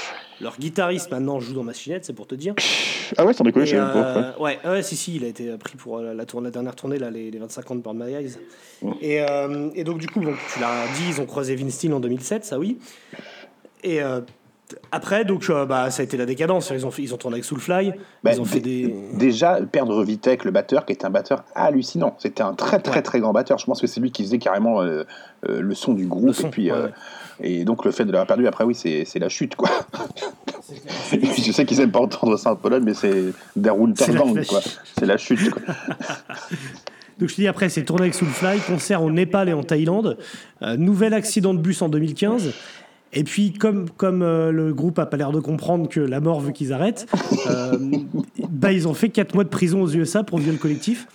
leur guitariste maintenant joue dans Machinette, c'est pour te dire. Ah ouais, sans déconner, je euh, ouais, ouais, si, si, il a été pris pour euh, la, tournée, la dernière tournée, là, les, les 25 ans de Burn My Eyes. Et, euh, et donc, du coup, bon, tu l'as dit, ils ont croisé Vince Steele en 2007, ça oui. Et euh, après, donc, euh, bah, ça a été la décadence. Ils ont, fait- ils ont tourné avec Soulfly, Bah, ils ont fait des. Déjà, perdre Vitek, le batteur, qui était un batteur hallucinant. C'était un très, très, très grand batteur. Je pense que c'est lui qui faisait carrément euh, euh, le son du groupe. et, puis, euh, et donc, le fait de l'avoir perdu, après, oui, c'est c'est la chute, quoi. je sais qu'ils aiment pas entendre ça en Pologne, mais c'est la quoi. C'est la chute, quoi. Donc je te dis après, c'est tourné avec Soulfly, concert au Népal et en Thaïlande, euh, nouvel accident de bus en 2015. Et puis, comme, comme euh, le groupe a pas l'air de comprendre que la mort veut qu'ils arrêtent, euh, bah, ils ont fait 4 mois de prison aux USA pour viol collectif.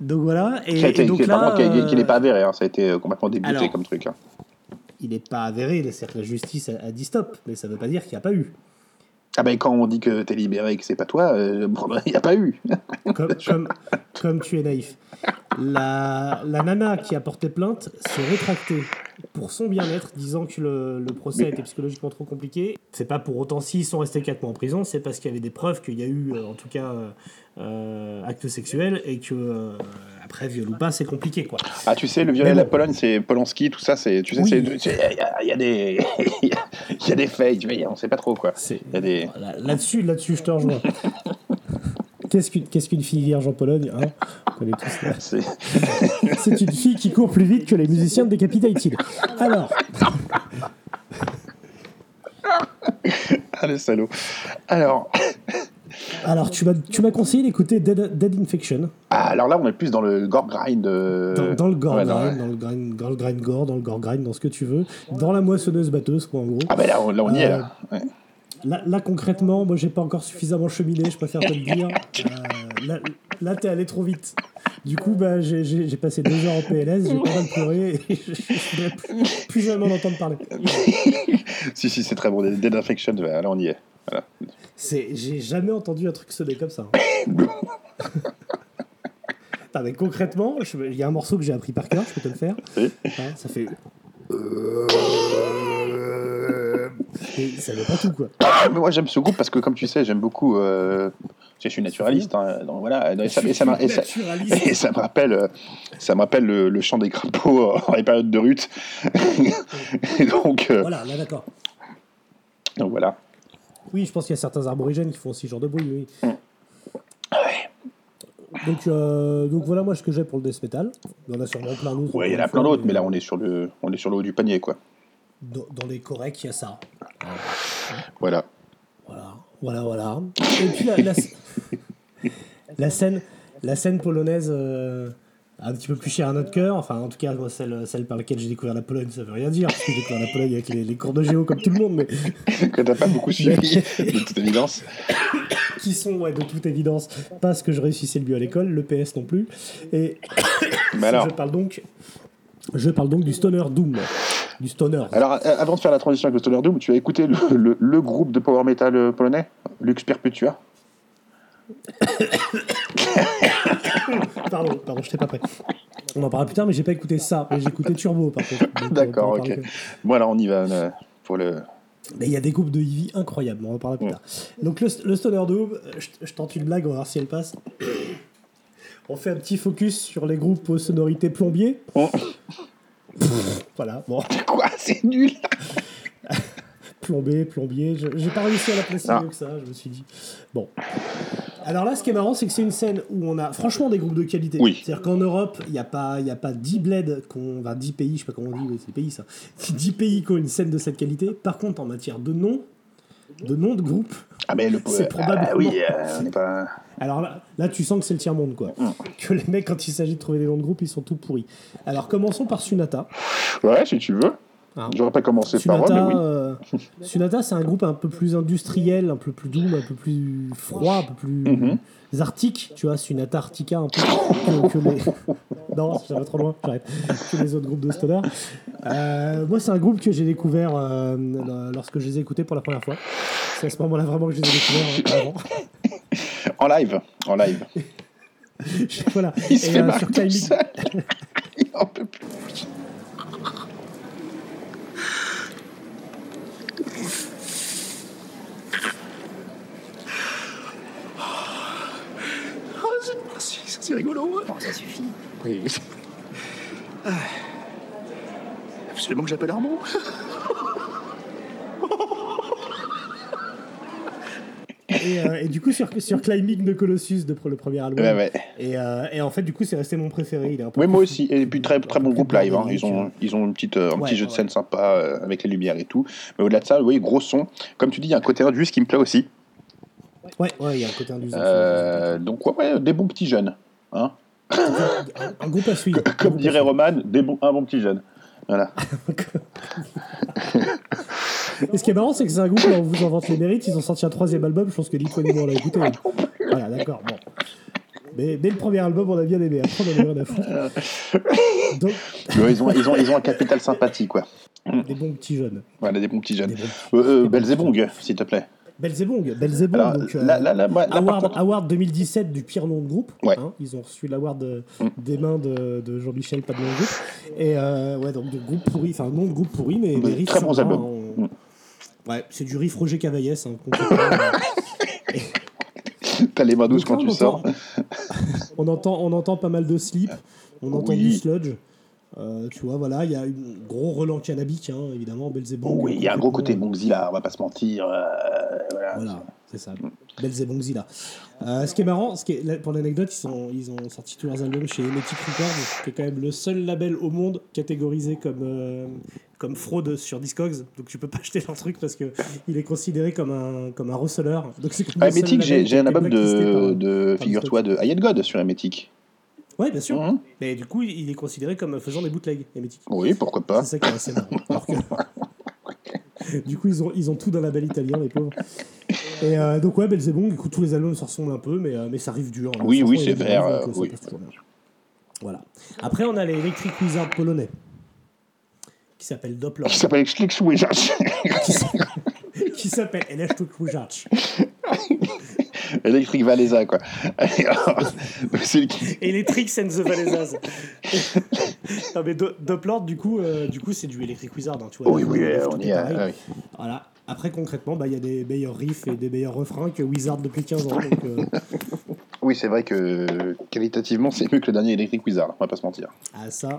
Donc voilà. Et, qui, a été- et donc qui- par là, contre, qui- qui- qui euh, n'est pas avéré. hein. Ça a été euh, complètement débuté alors- comme truc. hein. il n'est pas avéré, c'est-à-dire que la justice a, a dit stop, mais ça ne veut pas dire qu'il n'y a pas eu. Ah ben, quand on dit que t'es libéré et que c'est pas toi, euh, bon, il n'y a pas eu. Comme, comme, comme tu es naïf. La, la nana qui a porté plainte s'est rétractée pour son bien-être, disant que le, le procès Mais- était psychologiquement trop compliqué. C'est pas pour autant s'ils sont restés 4 mois en prison, c'est parce qu'il y avait des preuves qu'il y a eu, euh, en tout cas, euh, euh, acte sexuel et que, euh, après, viol ou pas, c'est compliqué, quoi. Ah, tu sais, le violet Mais de la. Pologne, c'est Polanski, tout ça, c'est, tu sais, Oui. c'est- c'est- il y, a- il y a des, il y a- il y a des faits, tu vois, on sait pas trop quoi. Y a des. Là- là-dessus, je te rejoins. Qu'est-ce qu'une qu'est-ce qu'une fille vierge en Pologne hein? C'est une fille qui court plus vite que les musiciens de Decapitated. Alors, Ah, le salaud. Alors, alors tu m'as tu m'as conseillé d'écouter Dead, Dead Infection. ah, alors là, on est plus dans le gore grind. euh, Dans, dans le gore ouais, grind, dans le grind, le grind gore, dans le gore grind, dans ce que tu veux. Dans la moissonneuse batteuse, quoi, en gros. Ah, ben là, on, là, on y est. Euh, Là. Ouais. Là, là, concrètement, moi j'ai pas encore suffisamment cheminé, je préfère te le dire. Euh, là, là, t'es allé trop vite. Du coup, bah, j'ai- passé deux heures en PLS, j'ai pas mal pleuré et je, voudrais plus, plus jamais en entendre parler. si, si, c'est très bon. Dead Infection, là, on y est. Voilà. C'est- J'ai jamais entendu un truc sonner comme ça. hein. Mais concrètement, il y a un morceau que j'ai appris par cœur, je peux te le faire. Oui. Hein, ça fait. Et ça veut pas tout, quoi. Ah, mais moi, j'aime ce groupe parce que, comme tu sais, j'aime beaucoup. euh, je suis naturaliste. hein, donc voilà. Et ça, et ça m'a- et ça- Naturaliste. et ça me rappelle, euh, ça me rappelle le, le chant des crapauds euh, en les périodes de rut. et donc, euh, Voilà, là d'accord. donc voilà. Oui, je pense qu'il y a certains aborigènes qui font aussi ce genre de bruit, oui. Donc, euh, donc voilà moi ce que j'ai pour le death metal. Il y en a sûrement plein d'autres. Ouais, il y en a plein d'autres, mais là, on est sur le, on est sur le haut du panier, quoi. Dans, dans les corrects, il y a ça. Voilà. Voilà, voilà. Et puis la, la, la scène, la scène polonaise, euh, un petit peu plus cher à notre cœur. Enfin, en tout cas, moi, celle, celle par laquelle j'ai découvert la Pologne, ça veut rien dire, parce que j'ai découvert la Pologne avec les, les cours de géo comme tout le monde, mais Que t'as pas beaucoup suivi, de toute évidence. qui sont, ouais, de toute évidence, pas ce que je réussissais le mieux à l'école, le PS non plus. Et Mais alors je parle donc, je parle donc du Stoner Doom, du Stoner. Alors, euh, avant de faire la transition avec le Stoner Doom, tu as écouté le, le- le groupe de power metal polonais, Lux Perpetua? Pardon, pardon, je t'ai pas prêt. On en parlera plus tard, mais j'ai pas écouté ça. Mais j'ai écouté Turbo, par contre. D'accord, ok. alors on y va euh, pour le. Mais il y a des groupes de Eevee incroyables, on en parlera plus tard. Donc le, le Stoner Doom, euh, je, je tente une blague, on va voir si elle passe. On fait un petit focus sur les groupes aux sonorités plombier. Voilà, bon. Quoi C'est nul Plombier, plombier, je- j'ai pas réussi à la placer Ah. mieux que ça, je me suis dit. Bon. Alors là, ce qui est marrant, c'est que c'est une scène où on a franchement des groupes de qualité. Oui. C'est-à-dire qu'en Europe, il n'y a, pas- il a pas 10 bleds, qu'on, enfin 10 pays, je sais pas comment on dit, mais c'est pays ça. 10 pays qui ont une scène de cette qualité. Par contre, en matière de nom, de nom de groupe, Ah, le c'est probablement. Ah, oui, euh, on pas. Alors là, là, tu sens que c'est le tiers-monde, quoi. Que les mecs, quand il s'agit de trouver des noms de groupe, ils sont tout pourris. Alors commençons par Sunata. Ouais, si tu veux. Ah. J'aurais pas commencé par moi, Sunata, mais oui. euh, Sunata, c'est un groupe un peu plus industriel, un peu plus doux, un peu plus froid, un peu plus Mhm. arctique, tu vois, Sunata Arctica un peu que, que les... Non, ça va trop loin, j'arrête. Que les autres groupes de stoner. Euh, moi, c'est un groupe que j'ai découvert euh, lorsque je les ai écoutés pour la première fois. C'est à ce moment-là vraiment que je les ai découverts. hein, avant. En live. En live. voilà. Il se Et, fait euh, sur. Il en peut plus. Oh, c'est- merci, ça, c'est rigolo. Bon, ça suffit. Oui. Ah. Absolument que j'appelle Armand. Et, euh, et du coup, sur, sur Climbing de Colossus, de, le premier album. Ouais, ouais. Et, euh, et en fait, du coup, c'est resté mon préféré. Il est un peu Oui, moi aussi. Et puis très, très bon groupe live. hein. Ils ont, ils ont une petite, euh, un Ouais, petit jeu de scène sympa euh, avec les lumières et tout. Mais au-delà de ça, oui, gros son. Comme tu dis, il y a un côté induit qui me plaît aussi. Ouais, ouais, il y a un côté induisant. Euh, donc, ouais, ouais, des bons petits jeunes. Hein Un groupe à suivre. Comme dirait Roman, des bons, un bon petit jeune. Voilà. Et ce qui est marrant, c'est que c'est un groupe, là, on vous en vante les mérites. Ils ont sorti un troisième album. Je pense que moi, on l'a écouté. Voilà, d'accord. Bon. Mais dès le premier album, on a bien aimé. Après, on a rien à foutre. Donc, ils, ont, ils, ont, ils ont un capital sympathie, quoi. des bons petits jeunes. Voilà, des bons petits jeunes. Euh, euh, Belzebong, s'il te plaît. Belzebong. Belzebong. Alors, donc, euh, là, là, là, moi, là, par Award, contre- Award 2017 du pire nom de groupe. Ouais. hein. ils ont reçu l'award de- Mm. des mains de, de Jean-Michel, pas de nom de groupe. Et euh, ouais, donc de groupe pourri, enfin nom de groupe pourri, mais, mais riff Très bons albums. on- Mm. Ouais, c'est du riff Roger Cavaillès. Hein. T'as les mains douces quand tu on sors. entend- on, entend, on entend pas mal de slip, on entend Oui. du sludge. Euh, tu vois, voilà, il y a un gros relent cannabique, hein, évidemment, Belzebong. Oui, il y a un gros côté Bongzilla, on va pas se mentir. euh, voilà. Voilà, c'est ça. Belzebongzilla. Euh, ce qui est marrant, ce qui est, là, pour l'anecdote, ils, sont, ils ont sorti tous leurs albums chez Emetic Records, qui est quand même le seul label au monde catégorisé comme, euh, comme fraude sur Discogs. Donc tu peux pas acheter leur truc parce que il est considéré comme un, comme un receleur. Donc c'est comme Ah, Emetic, j'ai un album de, par- de figure-toi, de Hayat God sur Emetic. Ouais, bien sûr. Mhm. Mais du coup, il est considéré comme faisant des bootlegs, Emetic. Oui, pourquoi pas. C'est ça qui est assez marrant. Alors que- du coup, ils ont, ils ont tout d'un label italien, les pauvres. Et euh, donc, ouais, Belzebong, écoute, tous les albums se ressemblent un peu, mais, euh, mais ça arrive dur. hein. Oui, oui, c'est vert, euh, oui. Voilà. Après, on a les Electric Wizard polonais, qui s'appellent Doppler. Qui s'appelle Schlickswijacz. qui s'appelle Electric Wizard. Electric Valéza, quoi. Electric and the non, mais Do- du coup, euh, du coup, c'est du Electric Wizard. hein, tu vois, Oui, oui, on y est ah oui. Voilà. Après, concrètement, bah, il y a des meilleurs riffs et des meilleurs refrains que Wizard depuis 15 ans. Donc, euh, Oui, c'est vrai que qualitativement, c'est mieux que le dernier Electric Wizard, on va pas se mentir. à ça.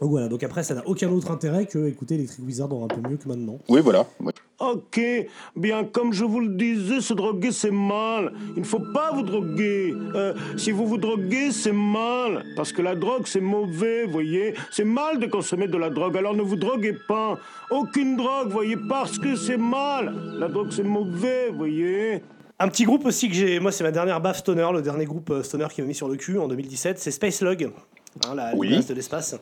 Donc voilà, donc après, ça n'a aucun autre intérêt que écouter Electric Wizard aura un peu mieux que maintenant. Oui, voilà. Ouais. Ok, bien comme je vous le disais, se droguer c'est mal. Il ne faut pas vous droguer. Euh, si vous vous droguez, c'est mal. Parce que la drogue c'est mauvais, voyez. C'est mal de consommer de la drogue, alors ne vous droguez pas. Aucune drogue, voyez, parce que c'est mal. La drogue c'est mauvais, voyez. Un petit groupe aussi que j'ai. Moi, c'est ma dernière baffe stoner, le dernier groupe euh, stoner qui m'a mis sur le cul en 2017. C'est Space Log, hein, la Oui. de l'espace.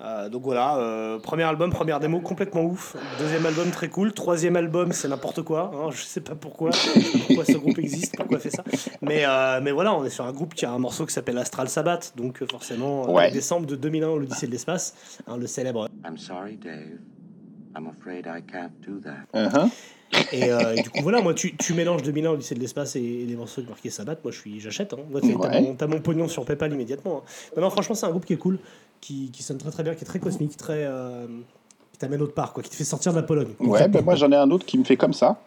Euh, donc voilà, euh, premier album, première démo complètement ouf. Deuxième album très cool. Troisième album, c'est n'importe quoi. hein, je sais pas pourquoi, je sais pas pourquoi ce groupe existe, pourquoi il fait ça. Mais, euh, mais voilà, on est sur un groupe qui a un morceau qui s'appelle Astral Sabbath. Donc forcément, Ouais. décembre de 2001, l'Odyssée de l'espace, hein, le célèbre. I'm sorry, Dave. I'm afraid I can't do that. Uh-huh. Et, euh, et du coup, voilà, moi, tu, tu mélanges 2001, Odyssée de l'espace et, et des morceaux marqués Sabbath. Moi, je suis, j'achète. Hein. Moi, t'as, mon, t'as mon pognon sur PayPal immédiatement. hein. Non, non, franchement, c'est un groupe qui est cool, qui, qui sonne très très bien, qui est très cosmique, très. euh, qui t'amène autre part, quoi, qui te fait sortir de la Pologne. Ouais, ben moi j'en ai un autre qui me fait comme ça.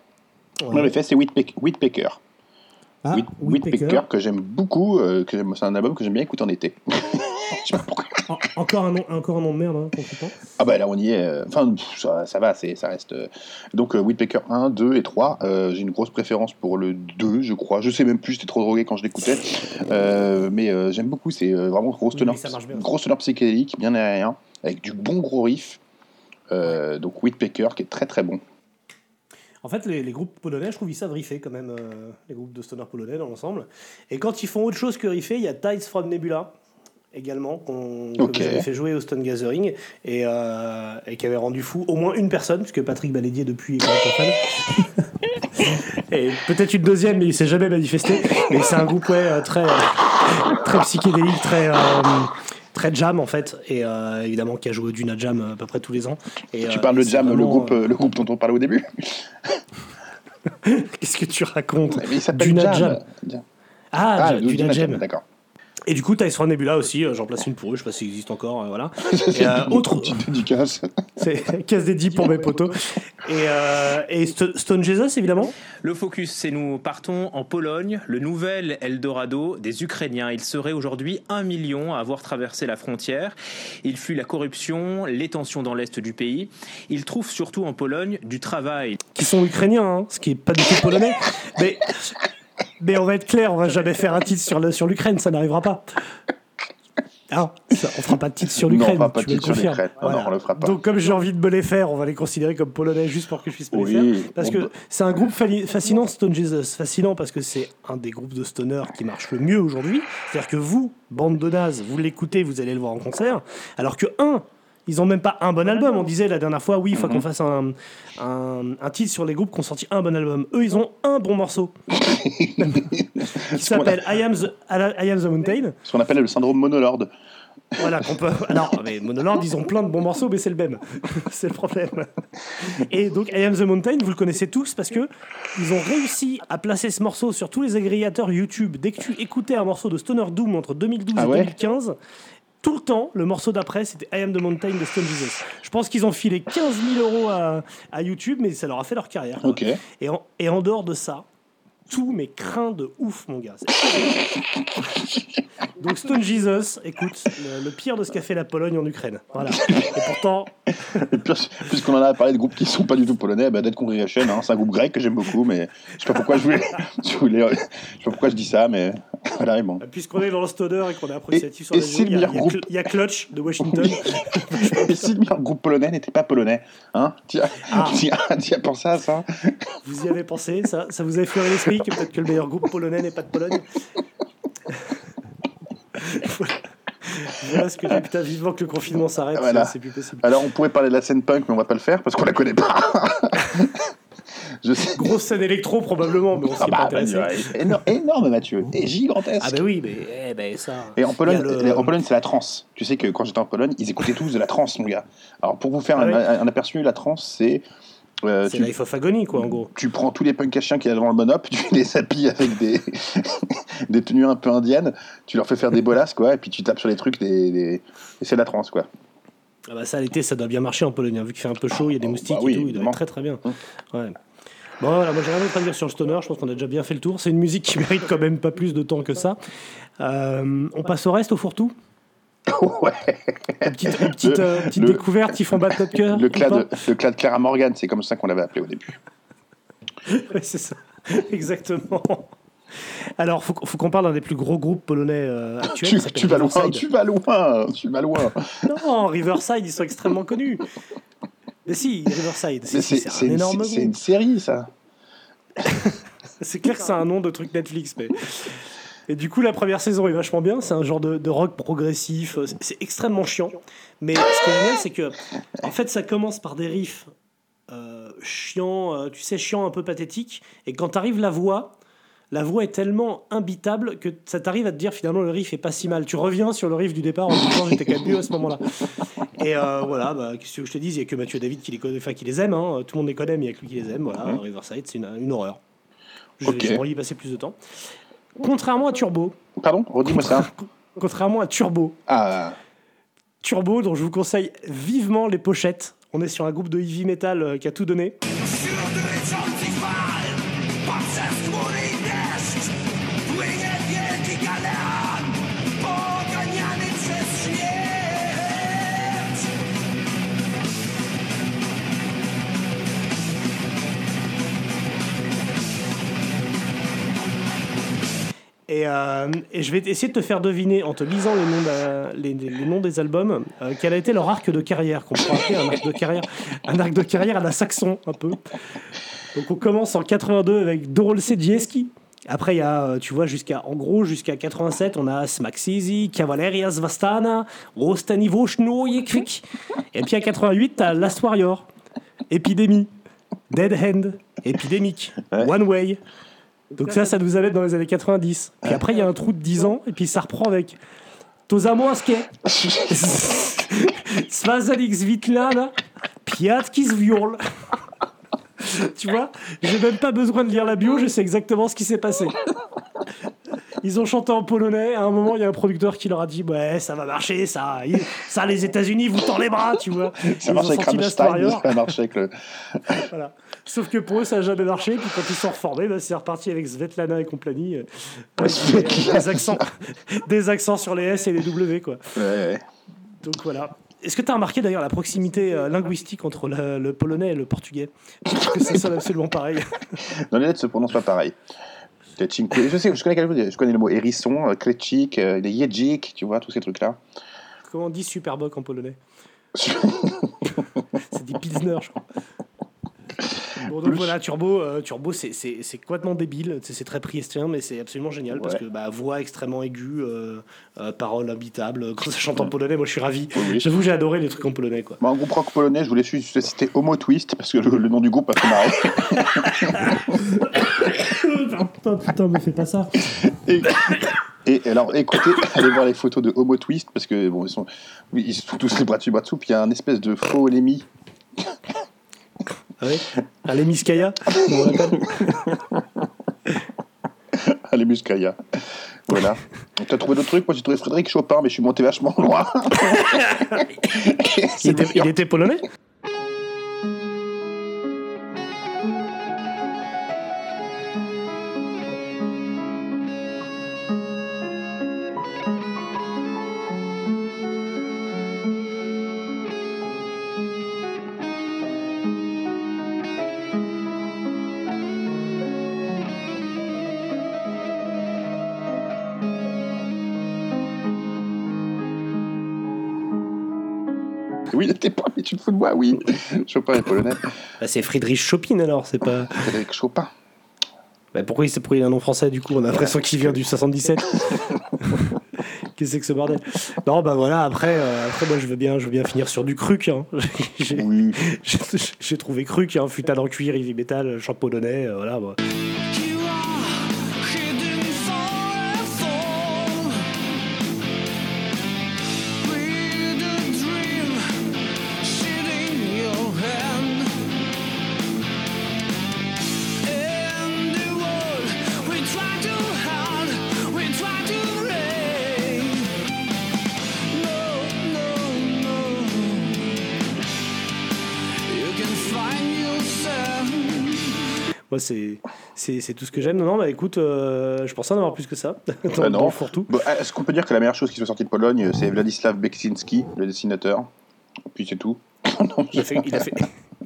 Ouais. En effet, c'est Whitpeck- Whitpecker. Ah, Whit- Whitpecker. Whitpecker que j'aime beaucoup. euh, que j'aime- c'est un album que j'aime bien écouter en été. En- encore, un nom, encore un nom de merde, hein, consultant. Ah bah là on y est. euh, Enfin pff, ça, ça va, c'est ça reste. euh, Donc euh, Whitpecker 1, 2 et 3. euh, J'ai une grosse préférence pour le 2, je crois. Je sais même plus, j'étais trop drogué quand je l'écoutais. Euh, mais j'aime beaucoup. C'est vraiment gros Oui, bien. gros stoner psychédélique, bien aérien, avec du bon gros riff. Donc Whitpecker qui est très très bon. En fait, les, les groupes polonais, je trouve, ils savent riffer quand même, euh, les groupes de stoner polonais dans l'ensemble. Et quand ils font autre chose que riffer, il y a Tides from Nebula également, qu'on avez fait jouer au Stone Gathering et, euh, et qui avait rendu fou au moins une personne, puisque Patrick Balédier depuis est fan. et peut-être une deuxième, mais il s'est jamais manifesté. Mais c'est un groupe ouais, euh, très, euh, très psychédélique, très. euh, Très jam en fait, et euh, évidemment qui a joué au Duna Jam à peu près tous les ans. Et, tu parles de Jam, le groupe, le groupe dont on parlait au début Qu'est-ce que tu racontes? Mais il Duna Jam. Ah, le Duna Jam. D'accord. Et du coup, Tides from Nebula aussi, euh, j'en place une pour eux, je sais pas s'il existe encore, euh, voilà. Et, euh, autre, Petite dédicace. c'est casse dédié pour mes potos. Et, euh, et Sto- Stone Jesus, évidemment. Le focus, c'est nous partons en Pologne, le nouvel Eldorado des Ukrainiens. Il serait aujourd'hui un million à avoir traversé la frontière. Il fuit la corruption, les tensions dans l'est du pays. Il trouve surtout en Pologne du travail. Qui sont ukrainiens, hein, ce qui est pas du tout polonais. Mais, mais on va être clair, on va jamais faire un titre sur le- sur l'Ukraine, ça n'arrivera pas. Ah, ça, on fera pas de titre sur Non, on l'Ukraine. tu me le sur l'Ukraine. Non, non, on le fera pas. Donc, comme j'ai envie de me les faire, on va les considérer comme polonais juste pour que je puisse me les Oui, faire. Parce que c'est un groupe fascinant, Stone Jesus. Fascinant parce que c'est un des groupes de stoner qui marche le mieux aujourd'hui. C'est-à-dire que vous, bande de nazes, vous l'écoutez, vous allez le voir en concert. Alors que, un, ils ont même pas un bon album. On disait la dernière fois, oui, il faut Mhm. qu'on fasse un, un, un titre sur les groupes qui ont sorti un bon album. Eux, ils ont un bon morceau. qui s'appelle I, Am the- I Am the Mountain. Ce qu'on appelle le syndrome monolord. Voilà, qu'on peut. Alors, mais Monolord, ils ont plein de bons morceaux, mais c'est le même. c'est le problème. Et donc, I Am the Mountain, vous le connaissez tous parce que ils ont réussi à placer ce morceau sur tous les agrégateurs YouTube. Dès que tu écoutais un morceau de Stoner Doom entre 2012 Ah et ouais? 2015, tout le temps, le morceau d'après, c'était I Am the Mountain de Stone Jesus. Je pense qu'ils ont filé 15 000 euros à, à YouTube, mais ça leur a fait leur carrière. Et, en, et en dehors de ça, tout mes craint de ouf, mon gars. Donc Stone Jesus, écoute, le, le pire de ce qu'a fait la Pologne en Ukraine. Voilà. Et pourtant, Puisqu'on en a parlé de groupes qui sont pas du tout polonais, bah, Dead Congregation, hein, c'est un groupe grec que j'aime beaucoup, mais je sais pas pourquoi je voulais, je voulais- je sais pas pourquoi je dis ça, mais bon. puisqu'on est dans le stoner et qu'on est approximatif sur et la si il y, a- y y Clutch de Washington. Et si le meilleur groupe polonais n'était pas polonais, hein Tu as, Ah. as- pensé à ça? Vous y avez pensé ça, ça vous a effleuré l'esprit que peut-être que le meilleur groupe polonais n'est pas de Pologne Voilà. Voilà ce que j'ai. Putain, vivement que le confinement s'arrête, Voilà. c'est plus possible. Alors on pourrait parler de la scène punk, mais on va pas le faire parce qu'on la connaît pas. je sais. Grosse scène électro probablement, mais on s'y Ah pas bah, intéressé. bah, énorme, énorme, Mathieu, et gigantesque. Ah bah oui, mais eh ben, ça. Et en Pologne, le- en Pologne, c'est la trance. Tu sais que quand j'étais en Pologne, ils écoutaient tous de la trance, mon gars. Alors pour vous faire Ah un, ouais. un aperçu, la trance, c'est euh, C'est Life of Agony, quoi, en gros. tu prends tous les punks à chiens qu'il y a devant le monop, tu les habilles avec des, des tenues un peu indiennes, tu leur fais faire des bolasses, quoi, et puis tu tapes sur les trucs, des, des- et c'est la trance, quoi. Ah bah ça, l'été, ça doit bien marcher en Pologne. hein, Vu qu'il fait un peu chaud, il y a des moustiques bah oui, et tout, il doit être très très bien. Ouais. Bon, voilà, moi j'ai rien d'autre à dire sur le stoner. Je pense qu'on a déjà bien fait le tour. C'est une musique qui mérite quand même pas plus de temps que ça. Euh, on passe au reste, au fourre-tout? Ouais. Une petite, une petite, euh, petite Le- découverte qui font battre notre cœur Le clat, de, le clat de Clara Morgan, c'est comme ça qu'on l'avait appelé au début. Ouais, c'est ça. Exactement. Alors, faut, faut qu'on parle d'un des plus gros groupes polonais euh, actuels. Tu, tu vas loin, tu vas loin, tu vas loin. Non, Riverside, ils sont extrêmement connus. Mais si, Riverside, c'est c'est c'est c'est un une, énorme c'est une série, ça. C'est clair que c'est un nom de truc Netflix, mais. Et du coup, la première saison est vachement bien. C'est un genre de, de rock progressif. C'est- C'est extrêmement chiant. Mais ce qui est génial, c'est que, en fait, ça commence par des riffs euh, chiants, euh, tu sais, chiants, un peu pathétiques. Et quand t'arrives la voix, la voix est tellement imbitable que ça t'arrive à te dire finalement le riff est pas si mal. Tu reviens sur le riff du départ en disant j'étais quand même mieux à ce moment-là. Et euh, voilà, bah, qu'est-ce que je te dise Il n'y a que Mathieu David qui les, connaît, enfin, qui les aime. hein. Tout le monde les connaît, mais il n'y a que lui qui les aime. Voilà. Riverside, c'est une, une horreur. Je Ok. J'aimerais y passer plus de temps. Contrairement à Turbo. Pardon? Redis-moi ça. Contrairement à Turbo. Ah, Turbo, dont je vous conseille vivement les pochettes. On est sur un groupe de heavy metal euh, qui a tout donné. Et, euh, et je vais essayer de te faire deviner, en te lisant les noms, de- les, les- les noms des albums, euh, quel a été leur arc de carrière, qu'on pourrait appeler un arc de carrière, un arc de carrière à la Saxon, un peu. Donc on commence en 82 avec Dorol Sedieski. Après, il y a, euh, tu vois, jusqu'à, en gros, jusqu'à 87, on a Smaxizi, Cavalerias Vastana, Rostani Voshnoyekvik. Et puis à 88, t'as Last Warrior, Epidemy, Dead Hand, Epidemic, One Way. Donc ça, ça nous amène dans les années 90. Puis après, il y a un trou de 10 ans, et puis ça reprend avec Tozamoaske, Svazalix Vitlana, Piatkis Viol. tu vois, j'ai même pas besoin de lire la bio, je sais exactement ce qui s'est passé. Ils ont chanté en polonais. À un moment, il y a un producteur qui leur a dit Ouais, ça va marcher, ça. Ça, les États-Unis vous tend les bras, tu vois. ça marche avec Rammstein, ça marche avec le. Voilà. Sauf que pour eux, ça n'a jamais marché. Puis quand ils sont reformés, bah, c'est reparti avec Svetlana et compagnie. euh, des, accents, des accents sur les S et les W, quoi. Ouais, ouais. Donc voilà. Est-ce que tu as remarqué d'ailleurs la proximité euh, linguistique entre le, le polonais et le portugais? Je trouve que ça sonne absolument pareil. Non, les lettres se prononcent pas pareil. Je sais, je connais, chose, je connais le mot hérisson, euh, klecik, euh, les tu vois, tous ces trucs-là. Comment on dit superboc en polonais? C'est des pilsner, je crois. Bon, donc voilà, Turbo, euh, Turbo c'est- c'est c'est complètement débile, c'est c'est très priestrien, mais c'est absolument génial parce que bah, voix extrêmement aiguë, euh, euh, paroles imbitables. Quand ça chante en polonais, moi je suis ravi. oui. J'avoue, j'ai adoré les trucs en polonais. Quoi. Un groupe rock polonais, je voulais juste citer Homo Twist, parce que le, le nom du groupe a fait marrer. Oh putain, me fais pas ça. Et, et alors, écoutez, allez voir les photos de Homo Twist, parce que bon, ils sont, ils sont tous les bras dessus, bras dessous, puis il y a un espèce de faux Lémi. Ah oui on l'appelle. Allez, Muscaya. Voilà. T'as trouvé d'autres trucs? Moi, j'ai trouvé Frédéric Chopin, mais je suis monté vachement loin. il, était, il était polonais? Tu te fous de moi, oui. Chopin est polonais. Bah, C'est Friedrich Chopin alors, c'est pas. Frédéric Chopin. Bah, pourquoi, il, pourquoi il a un nom français du coup? On a l'impression qu'il vient du 77. Qu'est-ce que c'est que ce bordel? Non, bah voilà, après, euh, après moi je veux bien, je veux bien finir sur du Kruk. Hein. J'ai trouvé Kruk, hein, futal en cuir, heavy metal, chant polonais, euh, voilà. bah. C'est tout ce que j'aime. Non, non, bah écoute, euh, je pensais en avoir plus que ça. Bah non. le fourre-tout. Bon, Est-ce qu'on peut dire que la meilleure chose qui soit sortie de Pologne, c'est Vladislav Beksinski, le dessinateur? Puis c'est tout. Non, Il a, fait, il, a fait,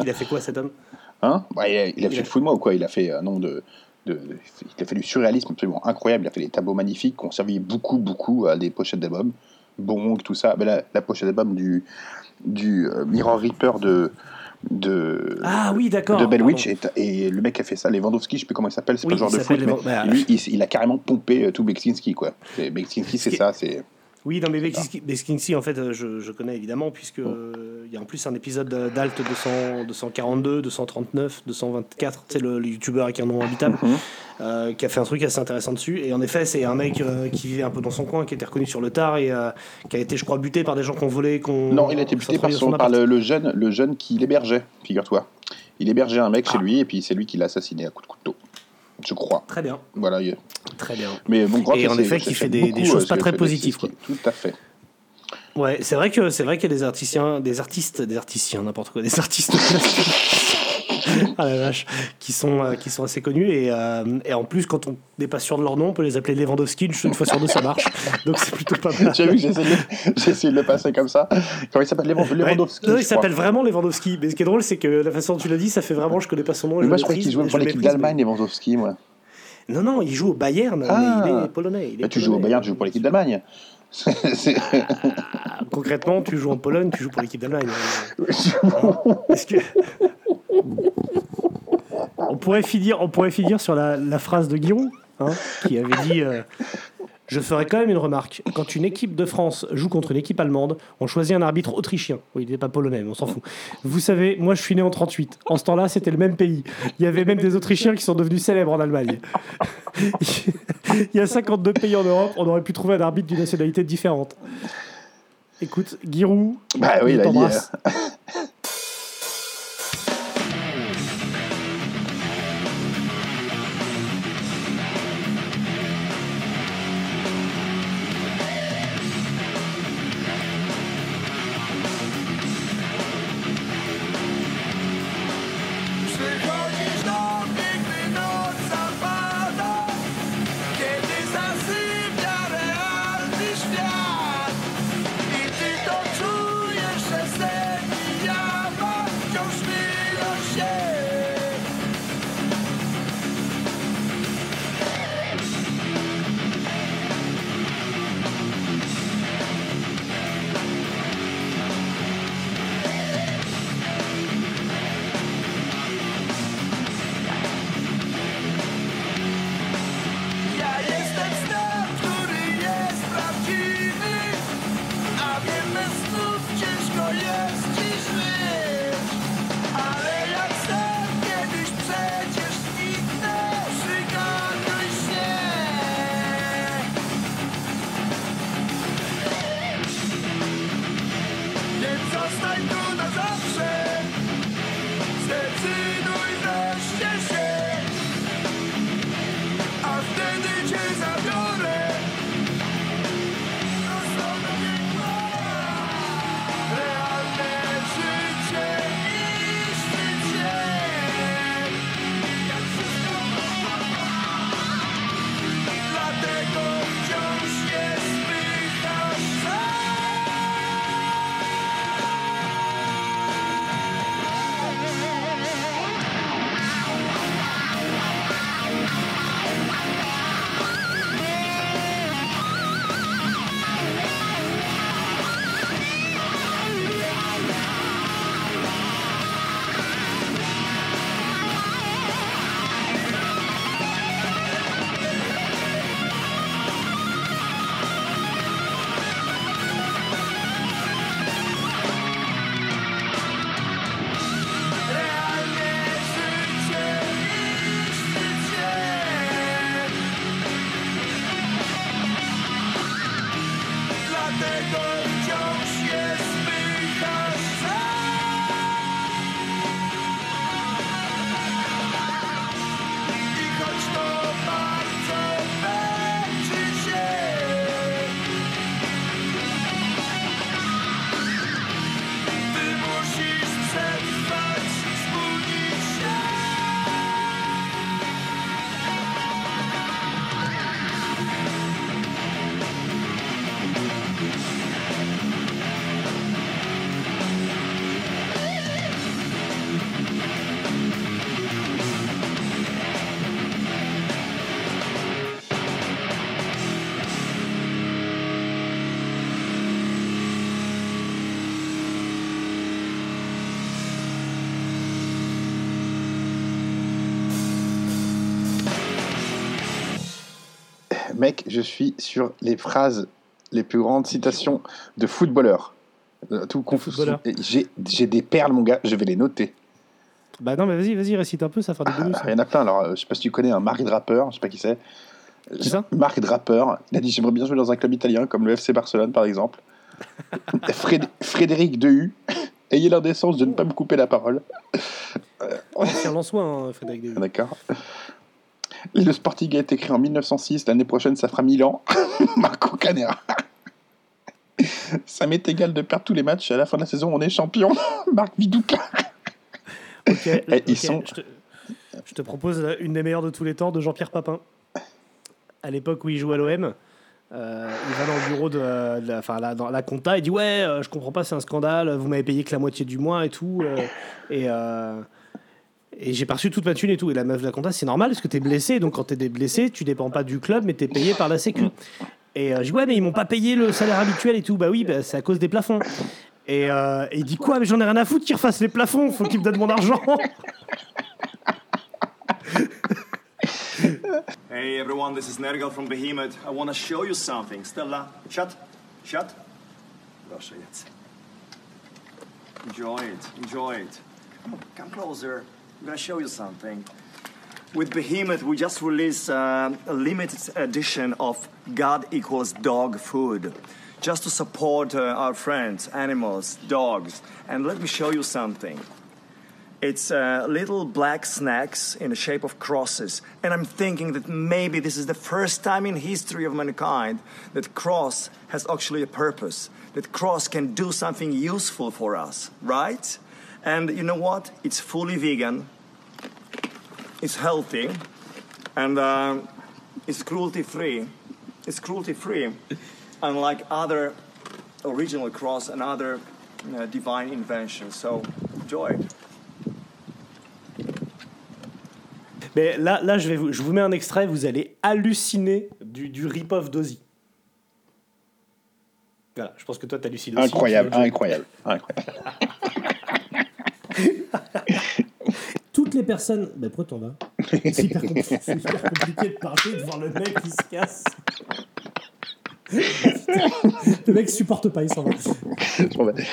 il a fait quoi cet homme? Hein? Bah, il a, il a Il fait de fou de moi ou quoi? Il a fait un nombre de, de, de- Il a fait du surréalisme absolument incroyable. Il a fait des tableaux magnifiques qui ont servi beaucoup, beaucoup à des pochettes d'albums. Bong, tout ça. Mais la, la pochette d'album du, du euh, Mirror Reaper de, de, Ah oui, d'accord. de Bellwitch. Et, et le mec qui a fait ça, Lewandowski, je sais plus comment il s'appelle, c'est Oui, pas le genre de foot, mais bah, lui, il, il a carrément pompé euh, tout Beksinski, quoi. Beksinski, c'est ça, c'est. Oui, non, mais Beksinski, en fait, euh, je, je connais évidemment, puisque euh, il y a en plus un épisode d'Alt 200, 242, 239, 224, c'est le, le youtubeur avec un nom habitable, Mhm. euh, qui a fait un truc assez intéressant dessus. Et en effet, c'est un mec euh, qui vivait un peu dans son coin, qui était reconnu sur le tard et euh, qui a été, je crois, buté par des gens qui ont volé. qu'on Non, il a été buté par, son, par le, le jeune, le jeune qui l'hébergeait, figure-toi. Il hébergeait un mec chez lui et puis c'est lui qui l'a assassiné à coup de couteau. Je crois. Très bien. Voilà. il- Très bien. Mais bon, Et en effet, qui fait des, choses pas très positives. Quoi. Tout à fait. Ouais, c'est vrai que c'est vrai qu'il y a des artisticiens, des artistes, des articiens, n'importe quoi, des artistes ah la vache, qui sont euh, qui sont assez connus et, euh, et en plus quand on n'est pas sûr de leur nom, on peut les appeler Lewandowski. Une fois sur deux, ça marche. Donc c'est plutôt pas mal. J'ai vu que j'ai essayé, de- j'ai essayé de le passer comme ça. Comment il s'appelle? Ouais. Lewandowski Non, il s'appelle vraiment Lewandowski. Mais ce qui est drôle, c'est que la façon dont tu l'as dit, ça fait vraiment, je connais pas son nom. Mais je moi, je croyais qu'il jouait pour l'équipe d'Allemagne, Lewandowski, moi. mais- Non, non, il joue au Bayern, Ah. mais il est polonais. il est Bah, tu joues au. Bayern, tu joues pour l'équipe d'Allemagne. Concrètement, tu joues en Pologne, tu joues pour l'équipe d'Allemagne. Est-ce que... on, pourrait finir, on pourrait finir sur la, la phrase de Giroud, hein, qui avait dit euh, Je ferai quand même une remarque. Quand une équipe de France joue contre une équipe allemande, on choisit un arbitre autrichien. Oui, il n'était pas polonais, mais on s'en fout. Vous savez, moi je suis né en 38. En ce temps-là, c'était le même pays. Il y avait même des Autrichiens qui sont devenus célèbres en Allemagne. il y a 52 pays en Europe, on aurait pu trouver un arbitre d'une nationalité différente. Écoute, Giroud, Bah oui, il a mec, je suis sur les phrases, les plus grandes citations de footballeurs. Euh, Tout confus. J'ai des perles, mon gars, je vais les noter. Bah non, mais vas-y, vas-y, récite un peu, ça fera des bonus. Il y en a plein. Alors, euh, je sais pas si tu connais un Marc Draper, je sais pas qui c'est. Qui ça? Marc Draper. Il a dit J'aimerais bien jouer dans un club italien comme le FC Barcelone, par exemple. Fréd- Frédéric Dehu. Ayez l'indécence de ne pas me couper la parole. Ancien Lançois, hein, Frédéric David. D'accord. Le Sporting a été créé en 1906. L'année prochaine, ça fera 1000 ans. Marco Canera. Ça m'est égal de perdre tous les matchs. À la fin de la saison, on est champion. Marc Viduka. Ok, Et ils ok, sont- je, te, je te propose une des meilleures de tous les temps de Jean-Pierre Papin. À l'époque où il joue à l'OM, euh, il va dans le bureau de, de la, enfin, dans la compta, il dit Ouais, euh, je comprends pas, c'est un scandale, vous m'avez payé que la moitié du mois et tout. euh, et et j'ai perçu toute ma thune et tout. Et la meuf de la compta, c'est normal parce que t'es blessé, donc quand t'es blessé, tu dépends pas du club, mais t'es payé par la Sécu. Et euh, je dis Ouais, mais ils m'ont pas payé le salaire habituel et tout. Bah oui, bah, c'est à cause des plafonds. Et, euh, il dit Quoi, mais j'en ai rien à foutre qu'ils refassent les plafonds, faut qu'ils me donnent mon argent. Hey everyone, this is Nergal from Behemoth. I want to show you something. Stella, shut, shut. Enjoy it, enjoy it. Come closer. I'm gonna show you something. With Behemoth, we just released uh, a limited edition of God equals dog food, just to support uh, our friends, animals, dogs. And let me show you something. It's uh, little black snacks in the shape of crosses. And I'm thinking that maybe this is the first time in history of mankind that cross has actually a purpose, that cross can do something useful for us, right? And you know what? It's fully vegan, it's healthy, and uh, it's cruelty free. It's cruelty free, unlike other original cross and other uh, divine inventions. So enjoy it. Mais là, là je, vais vous, je vous mets un extrait, vous allez halluciner du, du rip-off d'Ozzy. Voilà, je pense que toi, t'hallucines aussi. Incroyable, incroyable, incroyable. Toutes les personnes. Ben, pourquoi t'en vas C'est hyper, compliqué de parler, de voir le mec qui se casse. le mec supporte pas, il s'en va. Vais.